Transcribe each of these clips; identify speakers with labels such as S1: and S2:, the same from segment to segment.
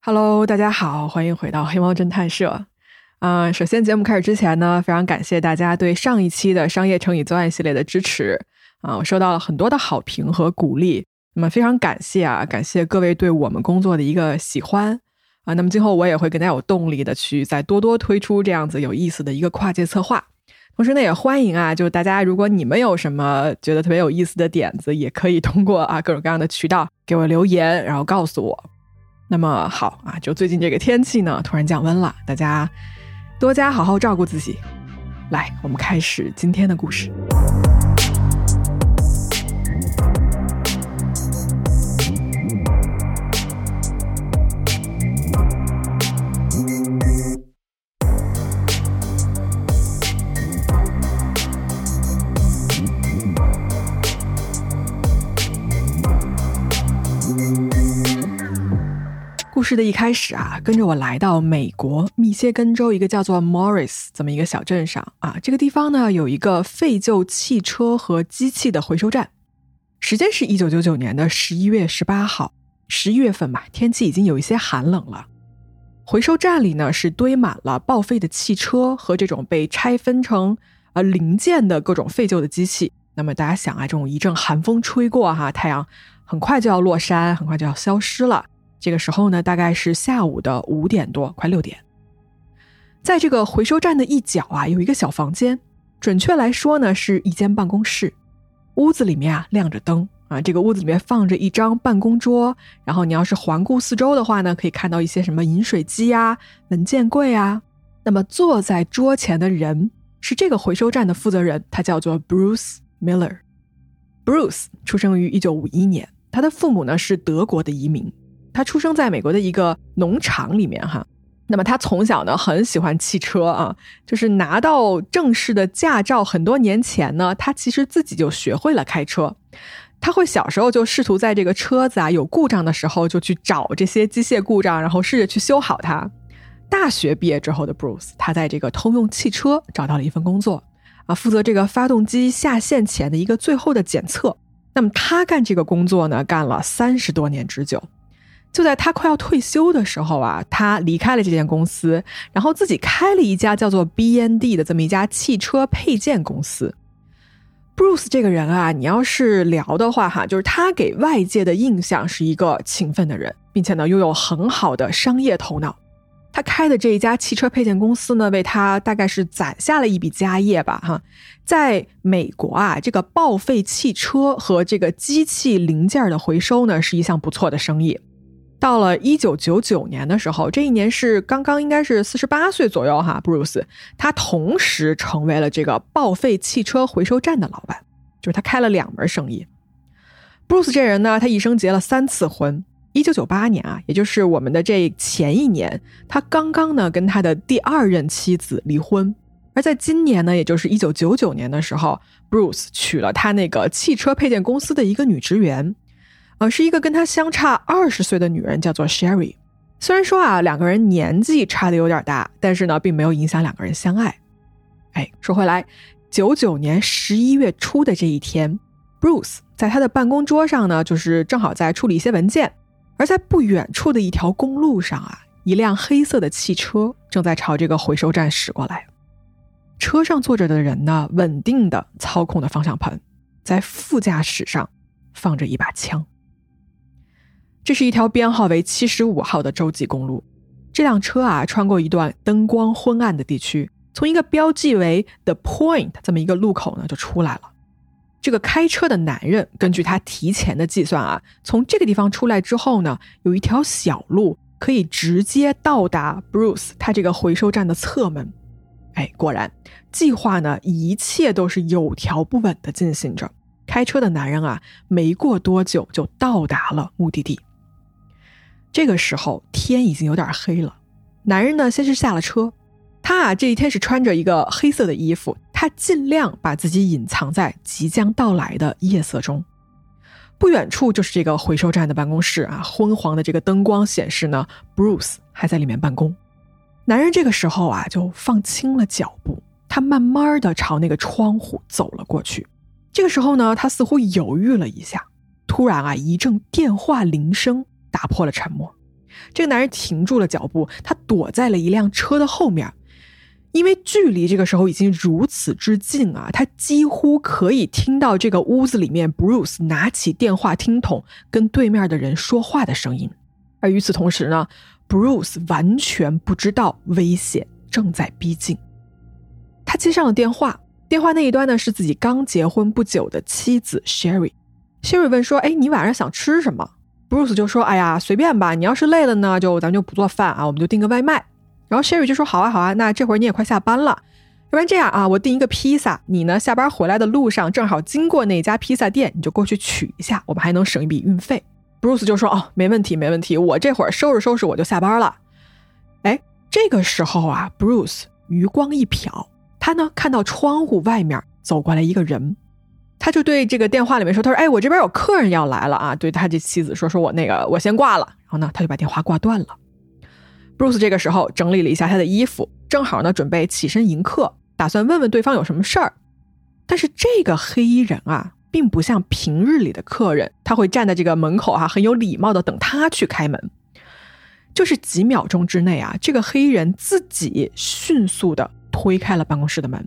S1: Hello，大家好，欢迎回到黑猫侦探社。啊，首先节目开始之前呢，非常感谢大家对上一期的商业成语作案系列的支持啊，我收到了很多的好评和鼓励，那么非常感谢啊，感谢各位对我们工作的一个喜欢啊，那么今后我也会更加有动力的去再多多推出这样子有意思的一个跨界策划。同时呢，也欢迎啊，就大家如果你们有什么觉得特别有意思的点子，也可以通过啊各种各样的渠道给我留言，然后告诉我。那么好啊，就最近这个天气呢，突然降温了，大家多加好好照顾自己。来，我们开始今天的故事。故事的一开始啊，跟着我来到美国密歇根州一个叫做 Morris 这么一个小镇上啊。这个地方呢，有一个废旧汽车和机器的回收站。时间是一九九九年的十一月十八号，十一月份嘛，天气已经有一些寒冷了。回收站里呢，是堆满了报废的汽车和这种被拆分成呃零件的各种废旧的机器。那么大家想啊，这种一阵寒风吹过哈，太阳很快就要落山，很快就要消失了。这个时候呢，大概是下午的五点多，快六点。在这个回收站的一角啊，有一个小房间，准确来说呢，是一间办公室。屋子里面啊，亮着灯啊，这个屋子里面放着一张办公桌。然后你要是环顾四周的话呢，可以看到一些什么饮水机啊、文件柜啊。那么坐在桌前的人是这个回收站的负责人，他叫做 Bruce Miller。Bruce 出生于一九五一年，他的父母呢是德国的移民。他出生在美国的一个农场里面，哈，那么他从小呢很喜欢汽车啊，就是拿到正式的驾照很多年前呢，他其实自己就学会了开车。他会小时候就试图在这个车子啊有故障的时候，就去找这些机械故障，然后试着去修好它。大学毕业之后的 Bruce，他在这个通用汽车找到了一份工作啊，负责这个发动机下线前的一个最后的检测。那么他干这个工作呢，干了三十多年之久。就在他快要退休的时候啊，他离开了这间公司，然后自己开了一家叫做 BND 的这么一家汽车配件公司。Bruce 这个人啊，你要是聊的话哈，就是他给外界的印象是一个勤奋的人，并且呢拥有很好的商业头脑。他开的这一家汽车配件公司呢，为他大概是攒下了一笔家业吧哈。在美国啊，这个报废汽车和这个机器零件的回收呢，是一项不错的生意。到了一九九九年的时候，这一年是刚刚应该是四十八岁左右哈。Bruce 他同时成为了这个报废汽车回收站的老板，就是他开了两门生意。Bruce 这人呢，他一生结了三次婚。一九九八年啊，也就是我们的这前一年，他刚刚呢跟他的第二任妻子离婚。而在今年呢，也就是一九九九年的时候，Bruce 娶了他那个汽车配件公司的一个女职员。呃，是一个跟他相差二十岁的女人，叫做 Sherry。虽然说啊，两个人年纪差的有点大，但是呢，并没有影响两个人相爱。哎，说回来，九九年十一月初的这一天，Bruce 在他的办公桌上呢，就是正好在处理一些文件。而在不远处的一条公路上啊，一辆黑色的汽车正在朝这个回收站驶过来。车上坐着的人呢，稳定的操控着方向盘，在副驾驶上放着一把枪。这是一条编号为七十五号的洲际公路，这辆车啊穿过一段灯光昏暗的地区，从一个标记为 The Point 这么一个路口呢就出来了。这个开车的男人根据他提前的计算啊，从这个地方出来之后呢，有一条小路可以直接到达 Bruce 他这个回收站的侧门。哎，果然，计划呢一切都是有条不紊的进行着。开车的男人啊，没过多久就到达了目的地。这个时候天已经有点黑了，男人呢先是下了车，他啊这一天是穿着一个黑色的衣服，他尽量把自己隐藏在即将到来的夜色中。不远处就是这个回收站的办公室啊，昏黄的这个灯光显示呢，Bruce 还在里面办公。男人这个时候啊就放轻了脚步，他慢慢的朝那个窗户走了过去。这个时候呢，他似乎犹豫了一下，突然啊一阵电话铃声。打破了沉默，这个男人停住了脚步，他躲在了一辆车的后面，因为距离这个时候已经如此之近啊，他几乎可以听到这个屋子里面 Bruce 拿起电话听筒跟对面的人说话的声音。而与此同时呢，Bruce 完全不知道危险正在逼近。他接上了电话，电话那一端呢是自己刚结婚不久的妻子 Sherry。Sherry 问说：“哎，你晚上想吃什么？”Bruce 就说：“哎呀，随便吧。你要是累了呢，就咱就不做饭啊，我们就订个外卖。”然后 Sherry 就说：“好啊，好啊。那这会儿你也快下班了，要不然这样啊，我订一个披萨，你呢下班回来的路上正好经过那家披萨店，你就过去取一下，我们还能省一笔运费。” Bruce 就说：“哦，没问题，没问题，我这会儿收拾收拾我就下班了。”哎，这个时候啊，Bruce 余光一瞟，他呢看到窗户外面走过来一个人，他就对这个电话里面说：“他说，哎，我这边有客人要来了啊！”对他这妻子说：“说我那个我先挂了。”然后呢，他就把电话挂断了。Bruce 这个时候整理了一下他的衣服，正好呢准备起身迎客，打算问问对方有什么事儿。但是这个黑衣人啊。并不像平日里的客人，他会站在这个门口啊，很有礼貌的等他去开门。就是几秒钟之内啊，这个黑衣人自己迅速的推开了办公室的门，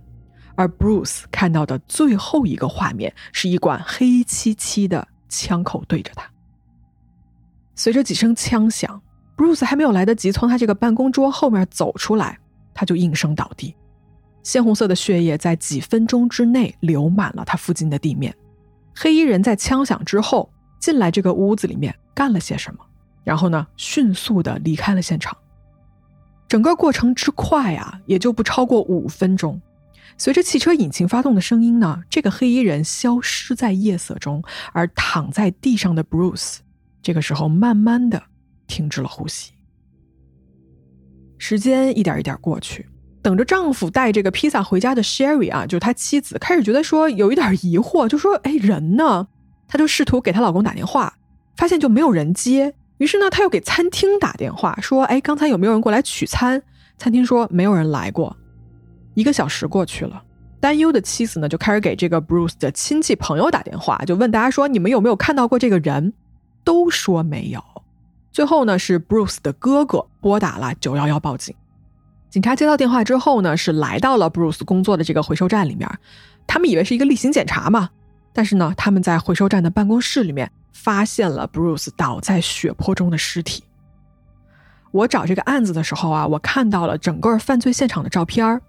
S1: 而 Bruce 看到的最后一个画面是一管黑漆漆的枪口对着他。随着几声枪响，Bruce 还没有来得及从他这个办公桌后面走出来，他就应声倒地，鲜红色的血液在几分钟之内流满了他附近的地面。黑衣人在枪响之后进来这个屋子里面干了些什么，然后呢，迅速的离开了现场。整个过程之快啊，也就不超过五分钟。随着汽车引擎发动的声音呢，这个黑衣人消失在夜色中，而躺在地上的 Bruce，这个时候慢慢的停止了呼吸。时间一点一点过去。等着丈夫带这个披萨回家的 Sherry 啊，就是他妻子，开始觉得说有一点疑惑，就说：“哎，人呢？”她就试图给她老公打电话，发现就没有人接。于是呢，她又给餐厅打电话，说：“哎，刚才有没有人过来取餐？”餐厅说没有人来过。一个小时过去了，担忧的妻子呢就开始给这个 Bruce 的亲戚朋友打电话，就问大家说：“你们有没有看到过这个人？”都说没有。最后呢，是 Bruce 的哥哥拨打了九幺幺报警。警察接到电话之后呢，是来到了 Bruce 工作的这个回收站里面。他们以为是一个例行检查嘛，但是呢，他们在回收站的办公室里面发现了 Bruce 倒在血泊中的尸体。我找这个案子的时候啊，我看到了整个犯罪现场的照片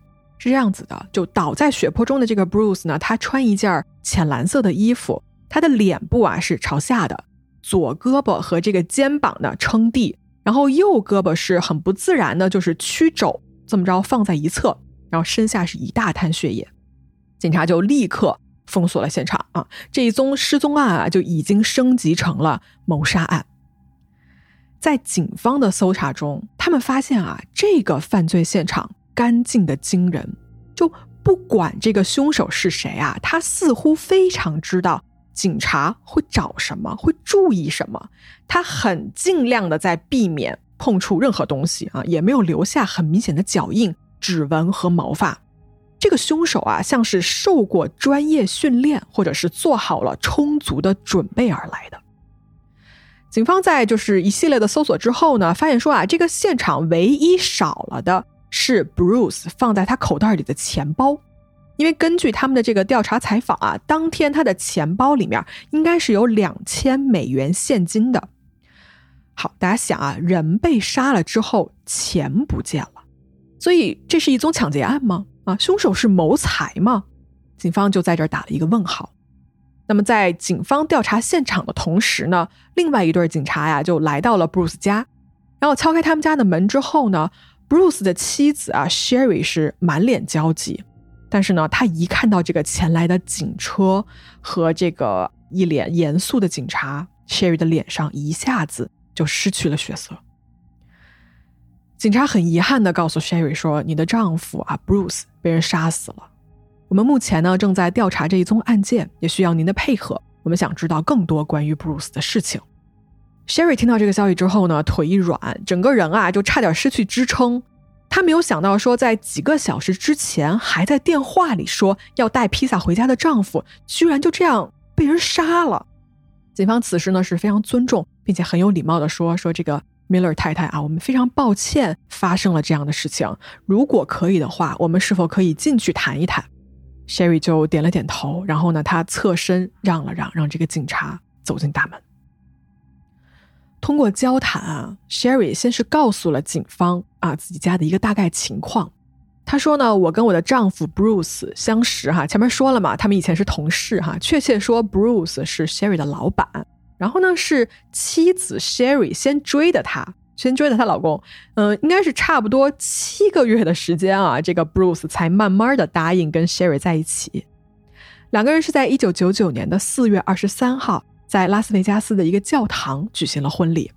S1: 是这样子的：就倒在血泊中的这个 Bruce 呢，他穿一件浅蓝色的衣服，他的脸部啊是朝下的，左胳膊和这个肩膀呢撑地，然后右胳膊是很不自然的，就是曲肘。这么着放在一侧，然后身下是一大滩血液，警察就立刻封锁了现场啊！这一宗失踪案啊，就已经升级成了谋杀案。在警方的搜查中，他们发现啊，这个犯罪现场干净的惊人，就不管这个凶手是谁啊，他似乎非常知道警察会找什么，会注意什么，他很尽量的在避免。碰触任何东西啊，也没有留下很明显的脚印、指纹和毛发。这个凶手啊，像是受过专业训练，或者是做好了充足的准备而来的。警方在就是一系列的搜索之后呢，发现说啊，这个现场唯一少了的是 Bruce 放在他口袋里的钱包，因为根据他们的这个调查采访啊，当天他的钱包里面应该是有两千美元现金的。好，大家想啊，人被杀了之后，钱不见了，所以这是一宗抢劫案吗？啊，凶手是谋财吗？警方就在这儿打了一个问号。那么，在警方调查现场的同时呢，另外一对警察呀就来到了 Bruce 家，然后敲开他们家的门之后呢，Bruce 的妻子啊 Sherry 是满脸焦急，但是呢，他一看到这个前来的警车和这个一脸严肃的警察，Sherry 的脸上一下子。就失去了血色。警察很遗憾的告诉 Sherry 说：“你的丈夫啊，Bruce 被人杀死了。我们目前呢正在调查这一宗案件，也需要您的配合。我们想知道更多关于 Bruce 的事情。”Sherry 听到这个消息之后呢，腿一软，整个人啊就差点失去支撑。他没有想到说，在几个小时之前还在电话里说要带披萨回家的丈夫，居然就这样被人杀了。警方此时呢是非常尊重并且很有礼貌的说：“说这个 Miller 太太啊，我们非常抱歉发生了这样的事情。如果可以的话，我们是否可以进去谈一谈？”Sherry 就点了点头，然后呢，他侧身让了让，让这个警察走进大门。通过交谈啊，Sherry 先是告诉了警方啊自己家的一个大概情况。她说呢，我跟我的丈夫 Bruce 相识哈，前面说了嘛，他们以前是同事哈。确切说，Bruce 是 Sherry 的老板。然后呢，是妻子 Sherry 先追的他，先追的她老公。嗯，应该是差不多七个月的时间啊，这个 Bruce 才慢慢的答应跟 Sherry 在一起。两个人是在一九九九年的四月二十三号。在拉斯维加斯的一个教堂举行了婚礼，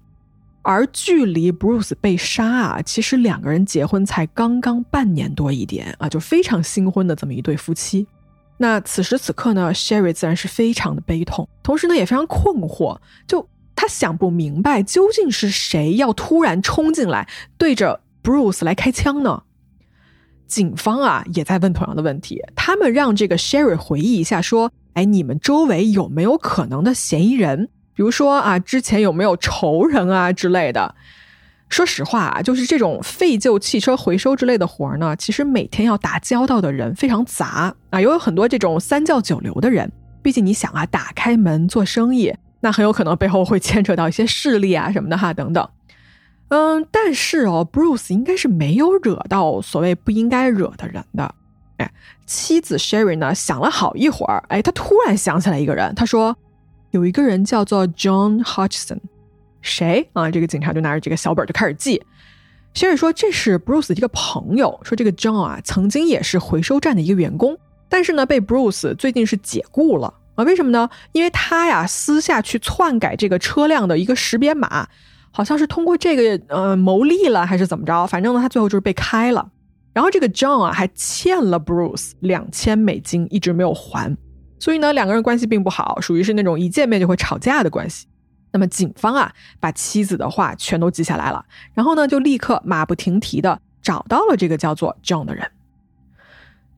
S1: 而距离 Bruce 被杀啊，其实两个人结婚才刚刚半年多一点啊，就非常新婚的这么一对夫妻。那此时此刻呢，Sherry 自然是非常的悲痛，同时呢也非常困惑，就他想不明白究竟是谁要突然冲进来对着 Bruce 来开枪呢？警方啊也在问同样的问题，他们让这个 Sherry 回忆一下说。哎，你们周围有没有可能的嫌疑人？比如说啊，之前有没有仇人啊之类的？说实话啊，就是这种废旧汽车回收之类的活儿呢，其实每天要打交道的人非常杂啊，也有很多这种三教九流的人。毕竟你想啊，打开门做生意，那很有可能背后会牵扯到一些势力啊什么的哈，等等。嗯，但是哦，Bruce 应该是没有惹到所谓不应该惹的人的。哎，妻子 Sherry 呢想了好一会儿，哎，他突然想起来一个人，他说有一个人叫做 John Hodgson，谁啊？这个警察就拿着这个小本就开始记。Sherry 说这是 Bruce 的一个朋友，说这个 John 啊曾经也是回收站的一个员工，但是呢被 Bruce 最近是解雇了啊？为什么呢？因为他呀私下去篡改这个车辆的一个识别码，好像是通过这个呃牟利了还是怎么着？反正呢他最后就是被开了。然后这个 John 啊还欠了 Bruce 两千美金，一直没有还，所以呢两个人关系并不好，属于是那种一见面就会吵架的关系。那么警方啊把妻子的话全都记下来了，然后呢就立刻马不停蹄的找到了这个叫做 John 的人。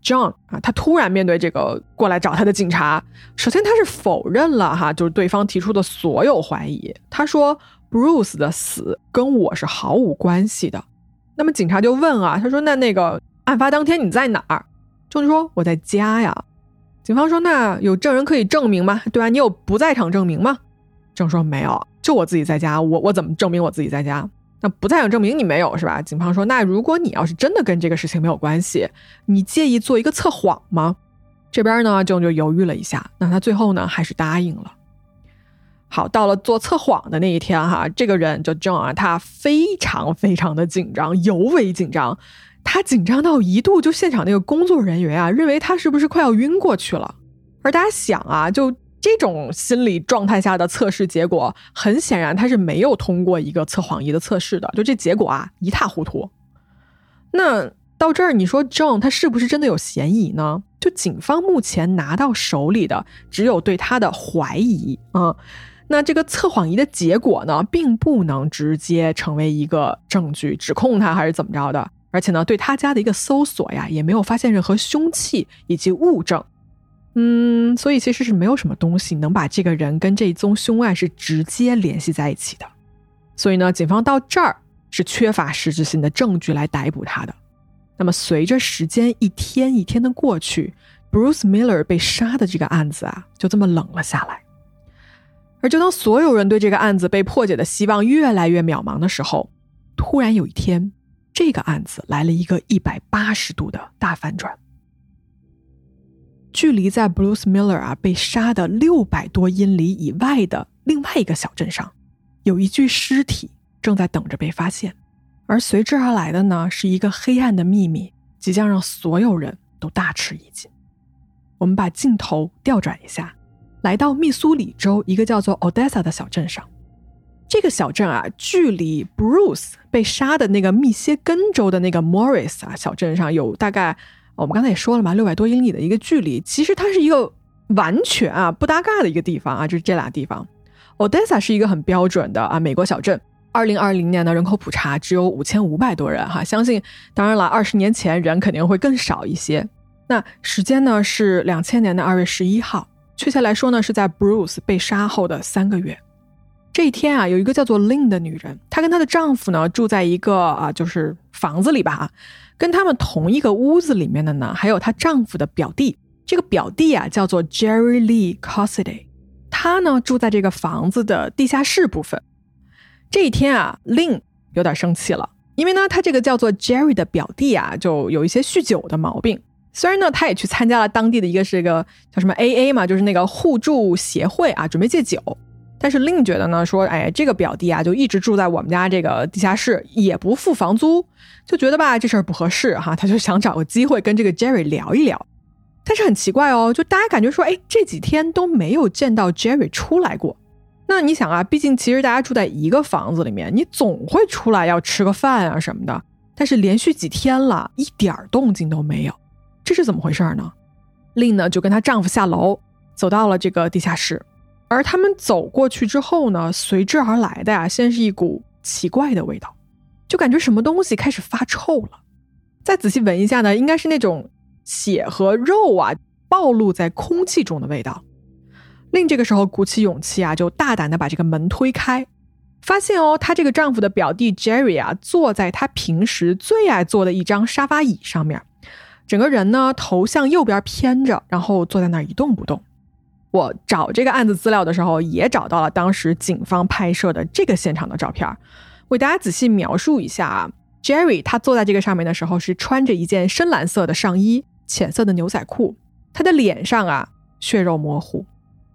S1: John 啊，他突然面对这个过来找他的警察，首先他是否认了哈，就是对方提出的所有怀疑。他说 Bruce 的死跟我是毫无关系的。那么警察就问啊，他说：“那那个案发当天你在哪儿？”就说：“我在家呀。”警方说：“那有证人可以证明吗？对吧？你有不在场证明吗？”郑说：“没有，就我自己在家。我我怎么证明我自己在家？那不在场证明你没有是吧？”警方说：“那如果你要是真的跟这个事情没有关系，你介意做一个测谎吗？”这边呢，郑就犹豫了一下，那他最后呢还是答应了。好，到了做测谎的那一天哈，这个人就 John 啊，他非常非常的紧张，尤为紧张，他紧张到一度就现场那个工作人员啊，认为他是不是快要晕过去了。而大家想啊，就这种心理状态下的测试结果，很显然他是没有通过一个测谎仪的测试的，就这结果啊，一塌糊涂。那到这儿，你说 John 他是不是真的有嫌疑呢？就警方目前拿到手里的只有对他的怀疑啊。那这个测谎仪的结果呢，并不能直接成为一个证据指控他还是怎么着的，而且呢，对他家的一个搜索呀，也没有发现任何凶器以及物证，嗯，所以其实是没有什么东西能把这个人跟这宗凶案是直接联系在一起的，所以呢，警方到这儿是缺乏实质性的证据来逮捕他的。那么随着时间一天一天的过去，Bruce Miller 被杀的这个案子啊，就这么冷了下来。而就当所有人对这个案子被破解的希望越来越渺茫的时候，突然有一天，这个案子来了一个一百八十度的大反转。距离在 Bruce Miller 啊被杀的六百多英里以外的另外一个小镇上，有一具尸体正在等着被发现，而随之而来的呢，是一个黑暗的秘密，即将让所有人都大吃一惊。我们把镜头调转一下。来到密苏里州一个叫做 Odessa 的小镇上，这个小镇啊，距离 Bruce 被杀的那个密歇根州的那个 Morris 啊小镇上有大概，我们刚才也说了嘛，六百多英里的一个距离。其实它是一个完全啊不搭嘎的一个地方啊，就是这俩地方。Odessa 是一个很标准的啊美国小镇，二零二零年的人口普查只有五千五百多人哈，相信当然了，二十年前人肯定会更少一些。那时间呢是两千年的二月十一号。确切来说呢，是在 Bruce 被杀后的三个月。这一天啊，有一个叫做 Lin 的女人，她跟她的丈夫呢住在一个啊，就是房子里吧。跟他们同一个屋子里面的呢，还有她丈夫的表弟。这个表弟啊，叫做 Jerry Lee Cassidy，他呢住在这个房子的地下室部分。这一天啊，Lin 有点生气了，因为呢，他这个叫做 Jerry 的表弟啊，就有一些酗酒的毛病。虽然呢，他也去参加了当地的一个是个叫什么 AA 嘛，就是那个互助协会啊，准备戒酒。但是另觉得呢，说，哎，这个表弟啊，就一直住在我们家这个地下室，也不付房租，就觉得吧，这事儿不合适哈，他就想找个机会跟这个 Jerry 聊一聊。但是很奇怪哦，就大家感觉说，哎，这几天都没有见到 Jerry 出来过。那你想啊，毕竟其实大家住在一个房子里面，你总会出来要吃个饭啊什么的。但是连续几天了，一点动静都没有，这是怎么回事呢？Lin 呢就跟她丈夫下楼，走到了这个地下室。而他们走过去之后呢，随之而来的呀，先是一股奇怪的味道，就感觉什么东西开始发臭了。再仔细闻一下呢，应该是那种血和肉啊暴露在空气中的味道。令这个时候鼓起勇气啊，就大胆的把这个门推开，发现哦，她这个丈夫的表弟 Jerry 啊，坐在他平时最爱坐的一张沙发椅上面，整个人呢头向右边偏着，然后坐在那儿一动不动。我找这个案子资料的时候，也找到了当时警方拍摄的这个现场的照片，为大家仔细描述一下啊。Jerry 他坐在这个上面的时候，是穿着一件深蓝色的上衣、浅色的牛仔裤，他的脸上啊血肉模糊，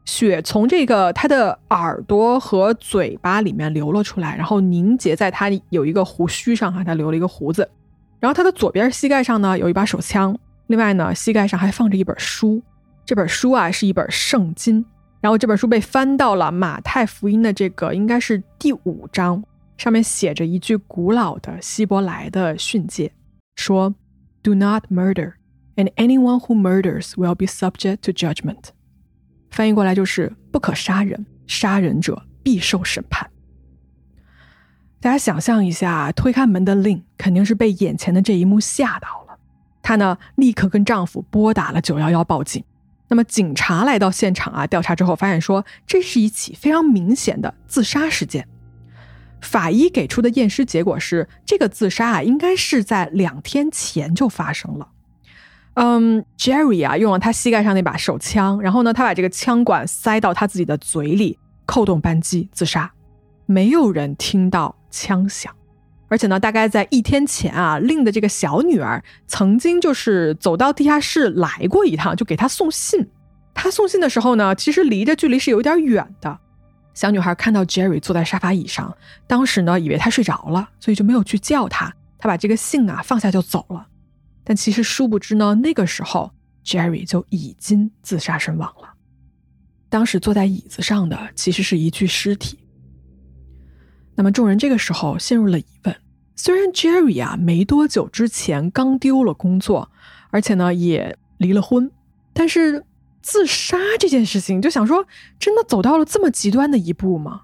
S1: 血从这个他的耳朵和嘴巴里面流了出来，然后凝结在他有一个胡须上哈，他留了一个胡子，然后他的左边膝盖上呢有一把手枪，另外呢膝盖上还放着一本书。这本书啊是一本圣经，然后这本书被翻到了马太福音的这个应该是第五章，上面写着一句古老的希伯来的训诫，说：“Do not murder, and anyone who murders will be subject to judgment。”翻译过来就是“不可杀人，杀人者必受审判。”大家想象一下，推开门的 Lin 肯定是被眼前的这一幕吓到了，她呢立刻跟丈夫拨打了九幺幺报警。那么警察来到现场啊，调查之后发现说，这是一起非常明显的自杀事件。法医给出的验尸结果是，这个自杀啊，应该是在两天前就发生了。嗯，Jerry 啊，用了他膝盖上那把手枪，然后呢，他把这个枪管塞到他自己的嘴里，扣动扳机自杀。没有人听到枪响。而且呢，大概在一天前啊，令的这个小女儿曾经就是走到地下室来过一趟，就给她送信。她送信的时候呢，其实离着距离是有点远的。小女孩看到 Jerry 坐在沙发椅上，当时呢以为他睡着了，所以就没有去叫他。他把这个信啊放下就走了。但其实殊不知呢，那个时候 Jerry 就已经自杀身亡了。当时坐在椅子上的其实是一具尸体。那么众人这个时候陷入了疑问。虽然 Jerry 啊没多久之前刚丢了工作，而且呢也离了婚，但是自杀这件事情，就想说真的走到了这么极端的一步吗？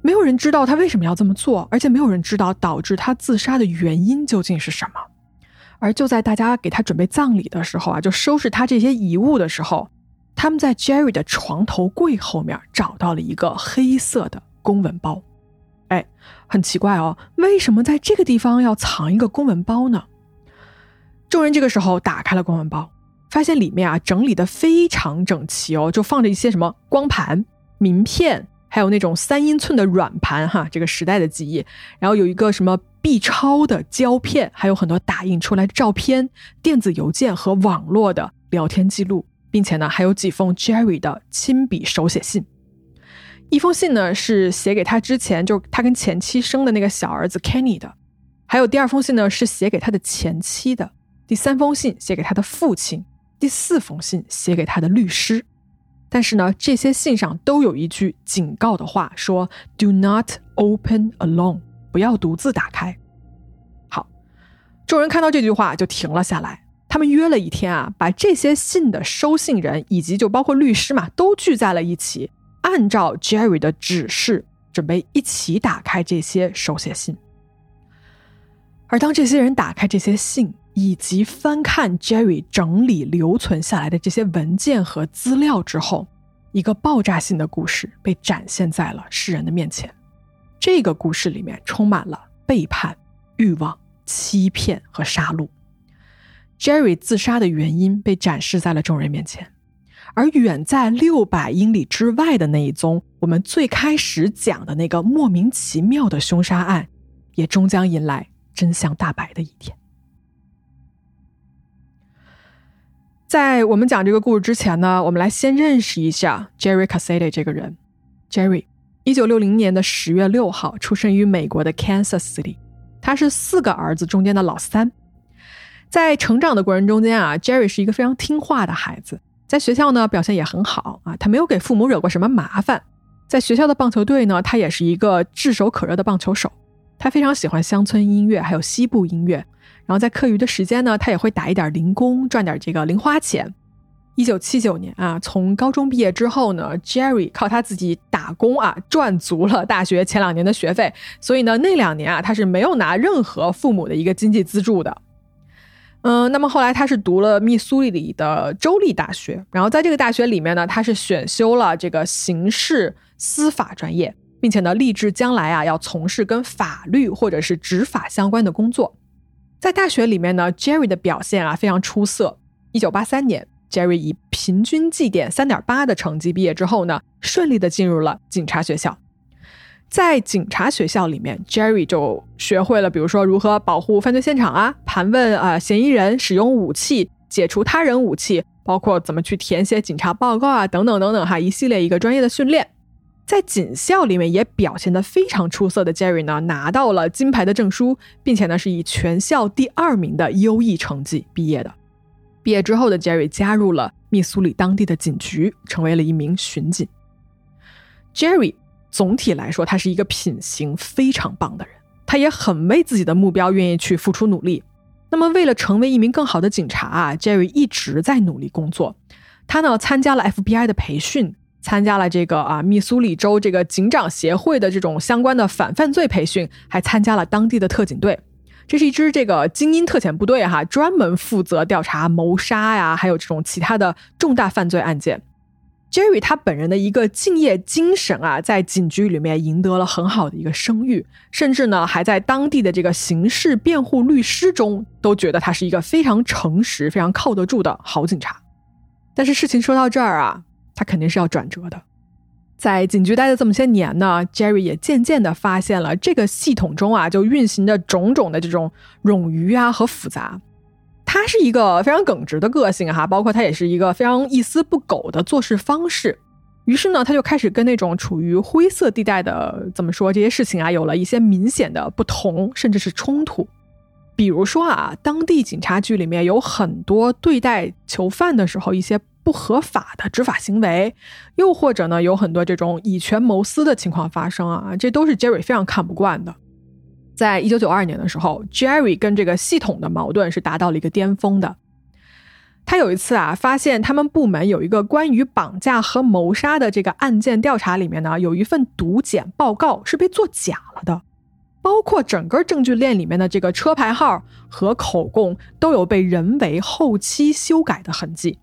S1: 没有人知道他为什么要这么做，而且没有人知道导致他自杀的原因究竟是什么。而就在大家给他准备葬礼的时候啊，就收拾他这些遗物的时候，他们在 Jerry 的床头柜后面找到了一个黑色的公文包。哎，很奇怪哦，为什么在这个地方要藏一个公文包呢？众人这个时候打开了公文包，发现里面啊整理的非常整齐哦，就放着一些什么光盘、名片，还有那种三英寸的软盘哈，这个时代的记忆。然后有一个什么 B 超的胶片，还有很多打印出来的照片、电子邮件和网络的聊天记录，并且呢还有几封 Jerry 的亲笔手写信。一封信呢是写给他之前就他跟前妻生的那个小儿子 Kenny 的，还有第二封信呢是写给他的前妻的，第三封信写给他的父亲，第四封信写给他的律师。但是呢，这些信上都有一句警告的话，说 “Do not open alone”，不要独自打开。好，众人看到这句话就停了下来，他们约了一天啊，把这些信的收信人以及就包括律师嘛，都聚在了一起。按照 Jerry 的指示，准备一起打开这些手写信。而当这些人打开这些信，以及翻看 Jerry 整理留存下来的这些文件和资料之后，一个爆炸性的故事被展现在了世人的面前。这个故事里面充满了背叛、欲望、欺骗和杀戮。Jerry 自杀的原因被展示在了众人面前，而远在六百英里之外的那一宗我们最开始讲的那个莫名其妙的凶杀案，也终将迎来真相大白的一天。在我们讲这个故事之前呢，我们来先认识一下 Jerry Cassady 这个人。Jerry，一九六零年的十月六号出生于美国的 Kansas City，他是四个儿子中间的老三。在成长的过程中间啊，Jerry 是一个非常听话的孩子，在学校呢表现也很好啊，他没有给父母惹过什么麻烦。在学校的棒球队呢，他也是一个炙手可热的棒球手。他非常喜欢乡村音乐，还有西部音乐。然后在课余的时间呢，他也会打一点零工，赚点这个零花钱。一九七九年啊，从高中毕业之后呢，Jerry 靠他自己打工啊，赚足了大学前两年的学费。所以呢，那两年啊，他是没有拿任何父母的一个经济资助的。嗯，那么后来他是读了密苏里的州立大学，然后在这个大学里面呢，他是选修了这个刑事司法专业，并且呢，立志将来啊要从事跟法律或者是执法相关的工作。在大学里面呢，Jerry 的表现啊非常出色。一九八三年，Jerry 以平均绩点三点八的成绩毕业之后呢，顺利的进入了警察学校。在警察学校里面，Jerry 就学会了，比如说如何保护犯罪现场啊，盘问啊嫌疑人，使用武器，解除他人武器，包括怎么去填写警察报告啊，等等等等哈，一系列一个专业的训练。在警校里面也表现得非常出色的 Jerry 呢，拿到了金牌的证书，并且呢是以全校第二名的优异成绩毕业的。毕业之后的 Jerry 加入了密苏里当地的警局，成为了一名巡警。Jerry 总体来说，他是一个品行非常棒的人，他也很为自己的目标愿意去付出努力。那么，为了成为一名更好的警察啊，Jerry 一直在努力工作。他呢参加了 FBI 的培训。参加了这个啊，密苏里州这个警长协会的这种相关的反犯罪培训，还参加了当地的特警队。这是一支这个精英特遣部队哈，专门负责调查谋杀呀，还有这种其他的重大犯罪案件。Jerry 他本人的一个敬业精神啊，在警局里面赢得了很好的一个声誉，甚至呢，还在当地的这个刑事辩护律师中都觉得他是一个非常诚实、非常靠得住的好警察。但是事情说到这儿啊。他肯定是要转折的，在警局待了这么些年呢，Jerry 也渐渐的发现了这个系统中啊，就运行的种种的这种冗余啊和复杂。他是一个非常耿直的个性哈，包括他也是一个非常一丝不苟的做事方式。于是呢，他就开始跟那种处于灰色地带的怎么说这些事情啊，有了一些明显的不同，甚至是冲突。比如说啊，当地警察局里面有很多对待囚犯的时候一些。不合法的执法行为，又或者呢，有很多这种以权谋私的情况发生啊，这都是 Jerry 非常看不惯的。在一九九二年的时候，Jerry 跟这个系统的矛盾是达到了一个巅峰的。他有一次啊，发现他们部门有一个关于绑架和谋杀的这个案件调查里面呢，有一份毒检报告是被作假了的，包括整个证据链里面的这个车牌号和口供都有被人为后期修改的痕迹。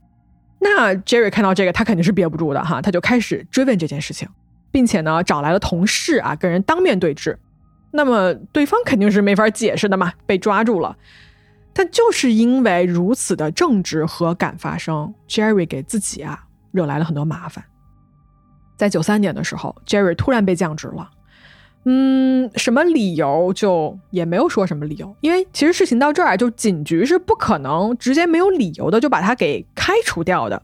S1: 那 Jerry 看到这个，他肯定是憋不住的哈，他就开始追问这件事情，并且呢找来了同事啊，跟人当面对质。那么对方肯定是没法解释的嘛，被抓住了。但就是因为如此的正直和敢发声，Jerry 给自己啊惹来了很多麻烦。在九三年的时候，Jerry 突然被降职了。嗯，什么理由就也没有说什么理由，因为其实事情到这儿，就警局是不可能直接没有理由的就把他给开除掉的。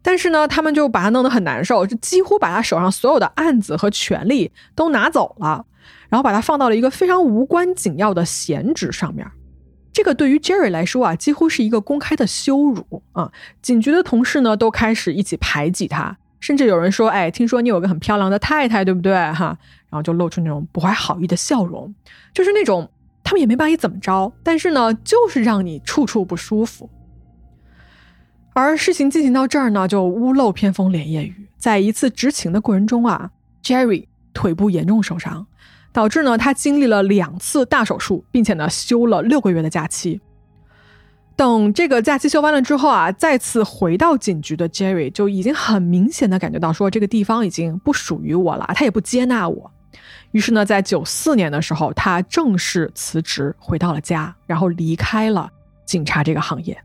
S1: 但是呢，他们就把他弄得很难受，就几乎把他手上所有的案子和权利都拿走了，然后把他放到了一个非常无关紧要的闲职上面。这个对于 Jerry 来说啊，几乎是一个公开的羞辱啊！警局的同事呢，都开始一起排挤他，甚至有人说：“哎，听说你有个很漂亮的太太，对不对？”哈。然后就露出那种不怀好意的笑容，就是那种他们也没把你怎么着，但是呢，就是让你处处不舒服。而事情进行到这儿呢，就屋漏偏逢连夜雨，在一次执勤的过程中啊，Jerry 腿部严重受伤，导致呢他经历了两次大手术，并且呢休了六个月的假期。等这个假期休完了之后啊，再次回到警局的 Jerry 就已经很明显的感觉到说这个地方已经不属于我了，他也不接纳我。于是呢，在九四年的时候，他正式辞职，回到了家，然后离开了警察这个行业。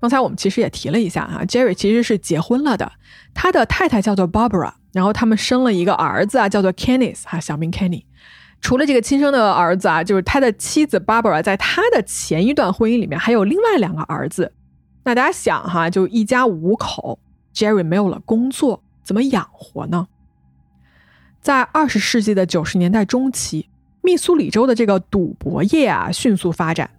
S1: 刚才我们其实也提了一下啊，Jerry 其实是结婚了的，他的太太叫做 Barbara，然后他们生了一个儿子啊，叫做 Kenneth 哈，小名 Kenny。除了这个亲生的儿子啊，就是他的妻子 Barbara，在他的前一段婚姻里面还有另外两个儿子。那大家想哈，就一家五口，Jerry 没有了工作，怎么养活呢？在二十世纪的九十年代中期，密苏里州的这个赌博业啊迅速发展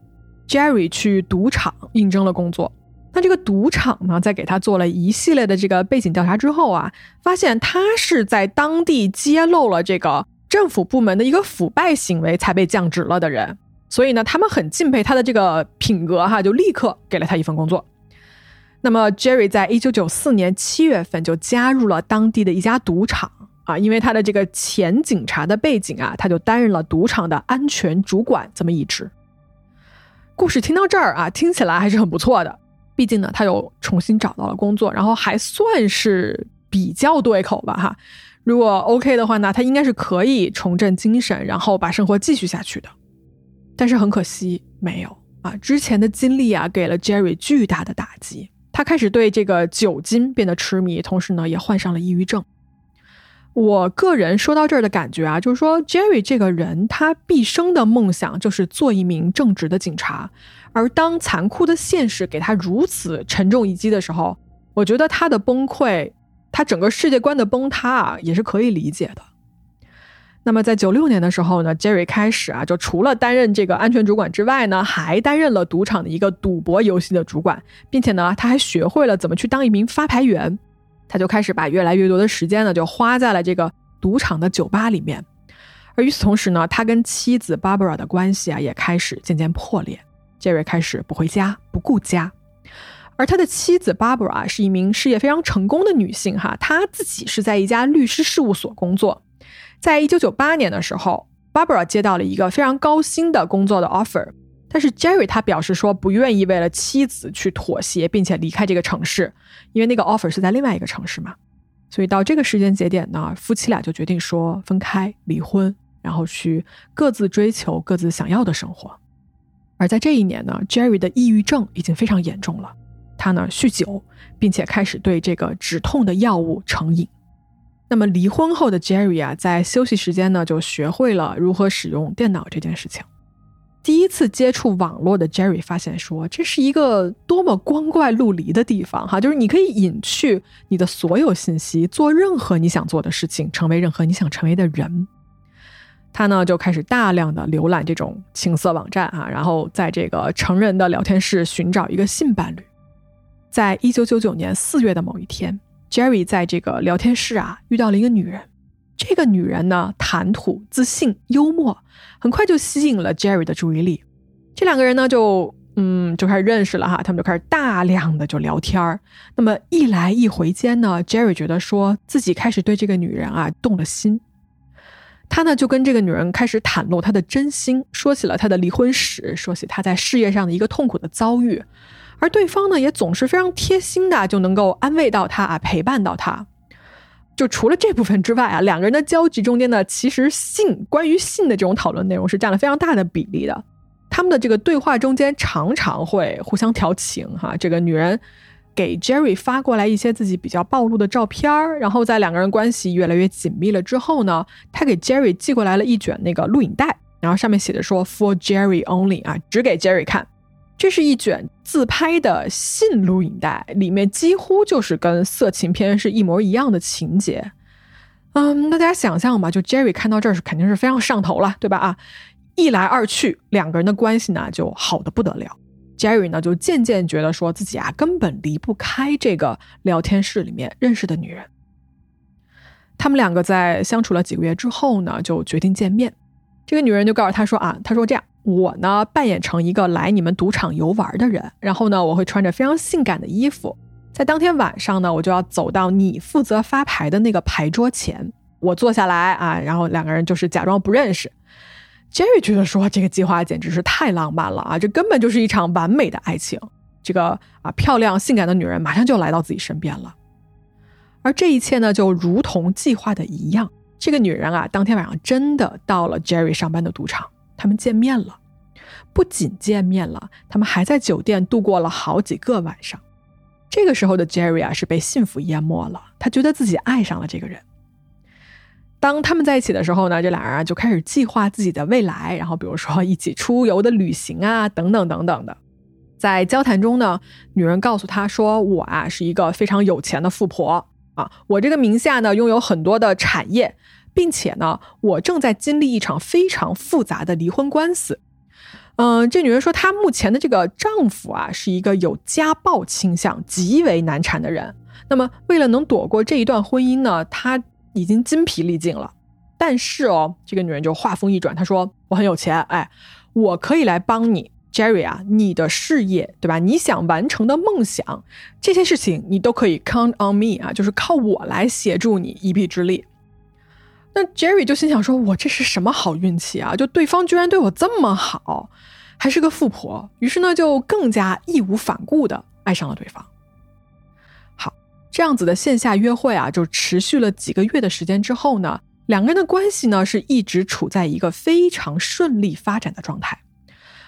S1: ，Jerry 去赌场应征了工作。那这个赌场呢，在给他做了一系列的这个背景调查之后啊，发现他是在当地揭露了这个。政府部门的一个腐败行为才被降职了的人，所以呢，他们很敬佩他的这个品格哈，就立刻给了他一份工作。那么，Jerry 在一九九四年七月份就加入了当地的一家赌场啊，因为他的这个前警察的背景啊，他就担任了赌场的安全主管这么一职。故事听到这儿啊，听起来还是很不错的，毕竟呢，他又重新找到了工作，然后还算是比较对口吧哈。如果 OK 的话呢，他应该是可以重振精神，然后把生活继续下去的。但是很可惜，没有啊。之前的经历啊，给了 Jerry 巨大的打击，他开始对这个酒精变得痴迷，同时呢，也患上了抑郁症。我个人说到这儿的感觉啊，就是说 Jerry 这个人，他毕生的梦想就是做一名正直的警察，而当残酷的现实给他如此沉重一击的时候，我觉得他的崩溃。他整个世界观的崩塌啊，也是可以理解的。那么在九六年的时候呢，Jerry 开始啊，就除了担任这个安全主管之外呢，还担任了赌场的一个赌博游戏的主管，并且呢，他还学会了怎么去当一名发牌员。他就开始把越来越多的时间呢，就花在了这个赌场的酒吧里面。而与此同时呢，他跟妻子 Barbara 的关系啊，也开始渐渐破裂。Jerry 开始不回家，不顾家。而他的妻子 Barbara 是一名事业非常成功的女性，哈，她自己是在一家律师事务所工作。在一九九八年的时候，Barbara 接到了一个非常高薪的工作的 offer，但是 Jerry 他表示说不愿意为了妻子去妥协，并且离开这个城市，因为那个 offer 是在另外一个城市嘛。所以到这个时间节点呢，夫妻俩就决定说分开离婚，然后去各自追求各自想要的生活。而在这一年呢，Jerry 的抑郁症已经非常严重了。他呢酗酒，并且开始对这个止痛的药物成瘾。那么离婚后的 Jerry 啊，在休息时间呢，就学会了如何使用电脑这件事情。第一次接触网络的 Jerry 发现说，这是一个多么光怪陆离的地方哈，就是你可以隐去你的所有信息，做任何你想做的事情，成为任何你想成为的人。他呢就开始大量的浏览这种情色网站啊，然后在这个成人的聊天室寻找一个性伴侣。在一九九九年四月的某一天，Jerry 在这个聊天室啊遇到了一个女人。这个女人呢，谈吐自信、幽默，很快就吸引了 Jerry 的注意力。这两个人呢，就嗯就开始认识了哈，他们就开始大量的就聊天儿。那么一来一回间呢，Jerry 觉得说自己开始对这个女人啊动了心。他呢就跟这个女人开始袒露他的真心，说起了他的离婚史，说起他在事业上的一个痛苦的遭遇。而对方呢，也总是非常贴心的，就能够安慰到他啊，陪伴到他。就除了这部分之外啊，两个人的交集中间呢，其实性关于性的这种讨论内容是占了非常大的比例的。他们的这个对话中间常常会互相调情哈。这个女人给 Jerry 发过来一些自己比较暴露的照片儿，然后在两个人关系越来越紧密了之后呢，他给 Jerry 寄过来了一卷那个录影带，然后上面写着说 “For Jerry only” 啊，只给 Jerry 看。这是一卷自拍的信录影带，里面几乎就是跟色情片是一模一样的情节。嗯，大家想象吧，就 Jerry 看到这儿是肯定是非常上头了，对吧？啊，一来二去，两个人的关系呢就好的不得了。Jerry 呢就渐渐觉得说自己啊根本离不开这个聊天室里面认识的女人。他们两个在相处了几个月之后呢，就决定见面。这个女人就告诉他说啊，他说这样。我呢，扮演成一个来你们赌场游玩的人，然后呢，我会穿着非常性感的衣服，在当天晚上呢，我就要走到你负责发牌的那个牌桌前，我坐下来啊，然后两个人就是假装不认识。Jerry 觉得说这个计划简直是太浪漫了啊，这根本就是一场完美的爱情。这个啊漂亮性感的女人马上就来到自己身边了，而这一切呢就如同计划的一样，这个女人啊当天晚上真的到了 Jerry 上班的赌场，他们见面了。不仅见面了，他们还在酒店度过了好几个晚上。这个时候的 Jerry 啊是被幸福淹没了，他觉得自己爱上了这个人。当他们在一起的时候呢，这俩人啊就开始计划自己的未来，然后比如说一起出游的旅行啊，等等等等的。在交谈中呢，女人告诉他说：“我啊是一个非常有钱的富婆啊，我这个名下呢拥有很多的产业，并且呢我正在经历一场非常复杂的离婚官司。嗯，这女人说她目前的这个丈夫啊是一个有家暴倾向、极为难缠的人。那么为了能躲过这一段婚姻呢，她。”已经筋疲力尽了，但是哦，这个女人就话锋一转，她说：“我很有钱，哎，我可以来帮你，Jerry 啊，你的事业对吧？你想完成的梦想，这些事情你都可以 count on me 啊，就是靠我来协助你一臂之力。”那 Jerry 就心想说：“我这是什么好运气啊？就对方居然对我这么好，还是个富婆。”于是呢，就更加义无反顾的爱上了对方。这样子的线下约会啊，就持续了几个月的时间之后呢，两个人的关系呢是一直处在一个非常顺利发展的状态。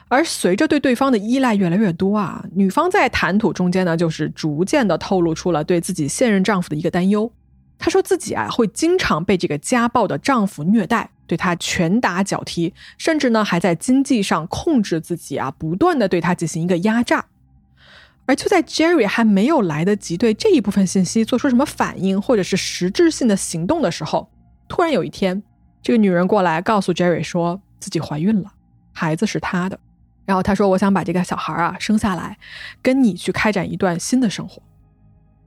S1: 而随着对对方的依赖越来越多啊，女方在谈吐中间呢，就是逐渐的透露出了对自己现任丈夫的一个担忧。她说自己啊会经常被这个家暴的丈夫虐待，对她拳打脚踢，甚至呢还在经济上控制自己啊，不断的对她进行一个压榨。而就在 Jerry 还没有来得及对这一部分信息做出什么反应，或者是实质性的行动的时候，突然有一天，这个女人过来告诉 Jerry 说自己怀孕了，孩子是她的。然后她说：“我想把这个小孩啊生下来，跟你去开展一段新的生活。”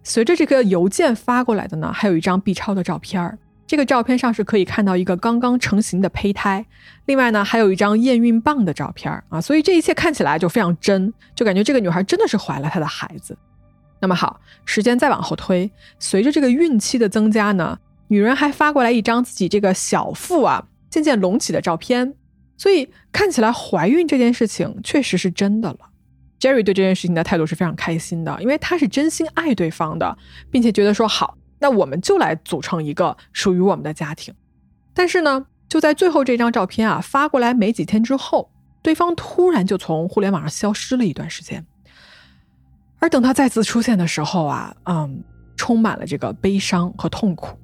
S1: 随着这个邮件发过来的呢，还有一张 B 超的照片儿。这个照片上是可以看到一个刚刚成型的胚胎，另外呢还有一张验孕棒的照片啊，所以这一切看起来就非常真，就感觉这个女孩真的是怀了她的孩子。那么好，时间再往后推，随着这个孕期的增加呢，女人还发过来一张自己这个小腹啊渐渐隆起的照片，所以看起来怀孕这件事情确实是真的了。Jerry 对这件事情的态度是非常开心的，因为他是真心爱对方的，并且觉得说好。那我们就来组成一个属于我们的家庭，但是呢，就在最后这张照片啊发过来没几天之后，对方突然就从互联网上消失了一段时间。而等他再次出现的时候啊，嗯，充满了这个悲伤和痛苦。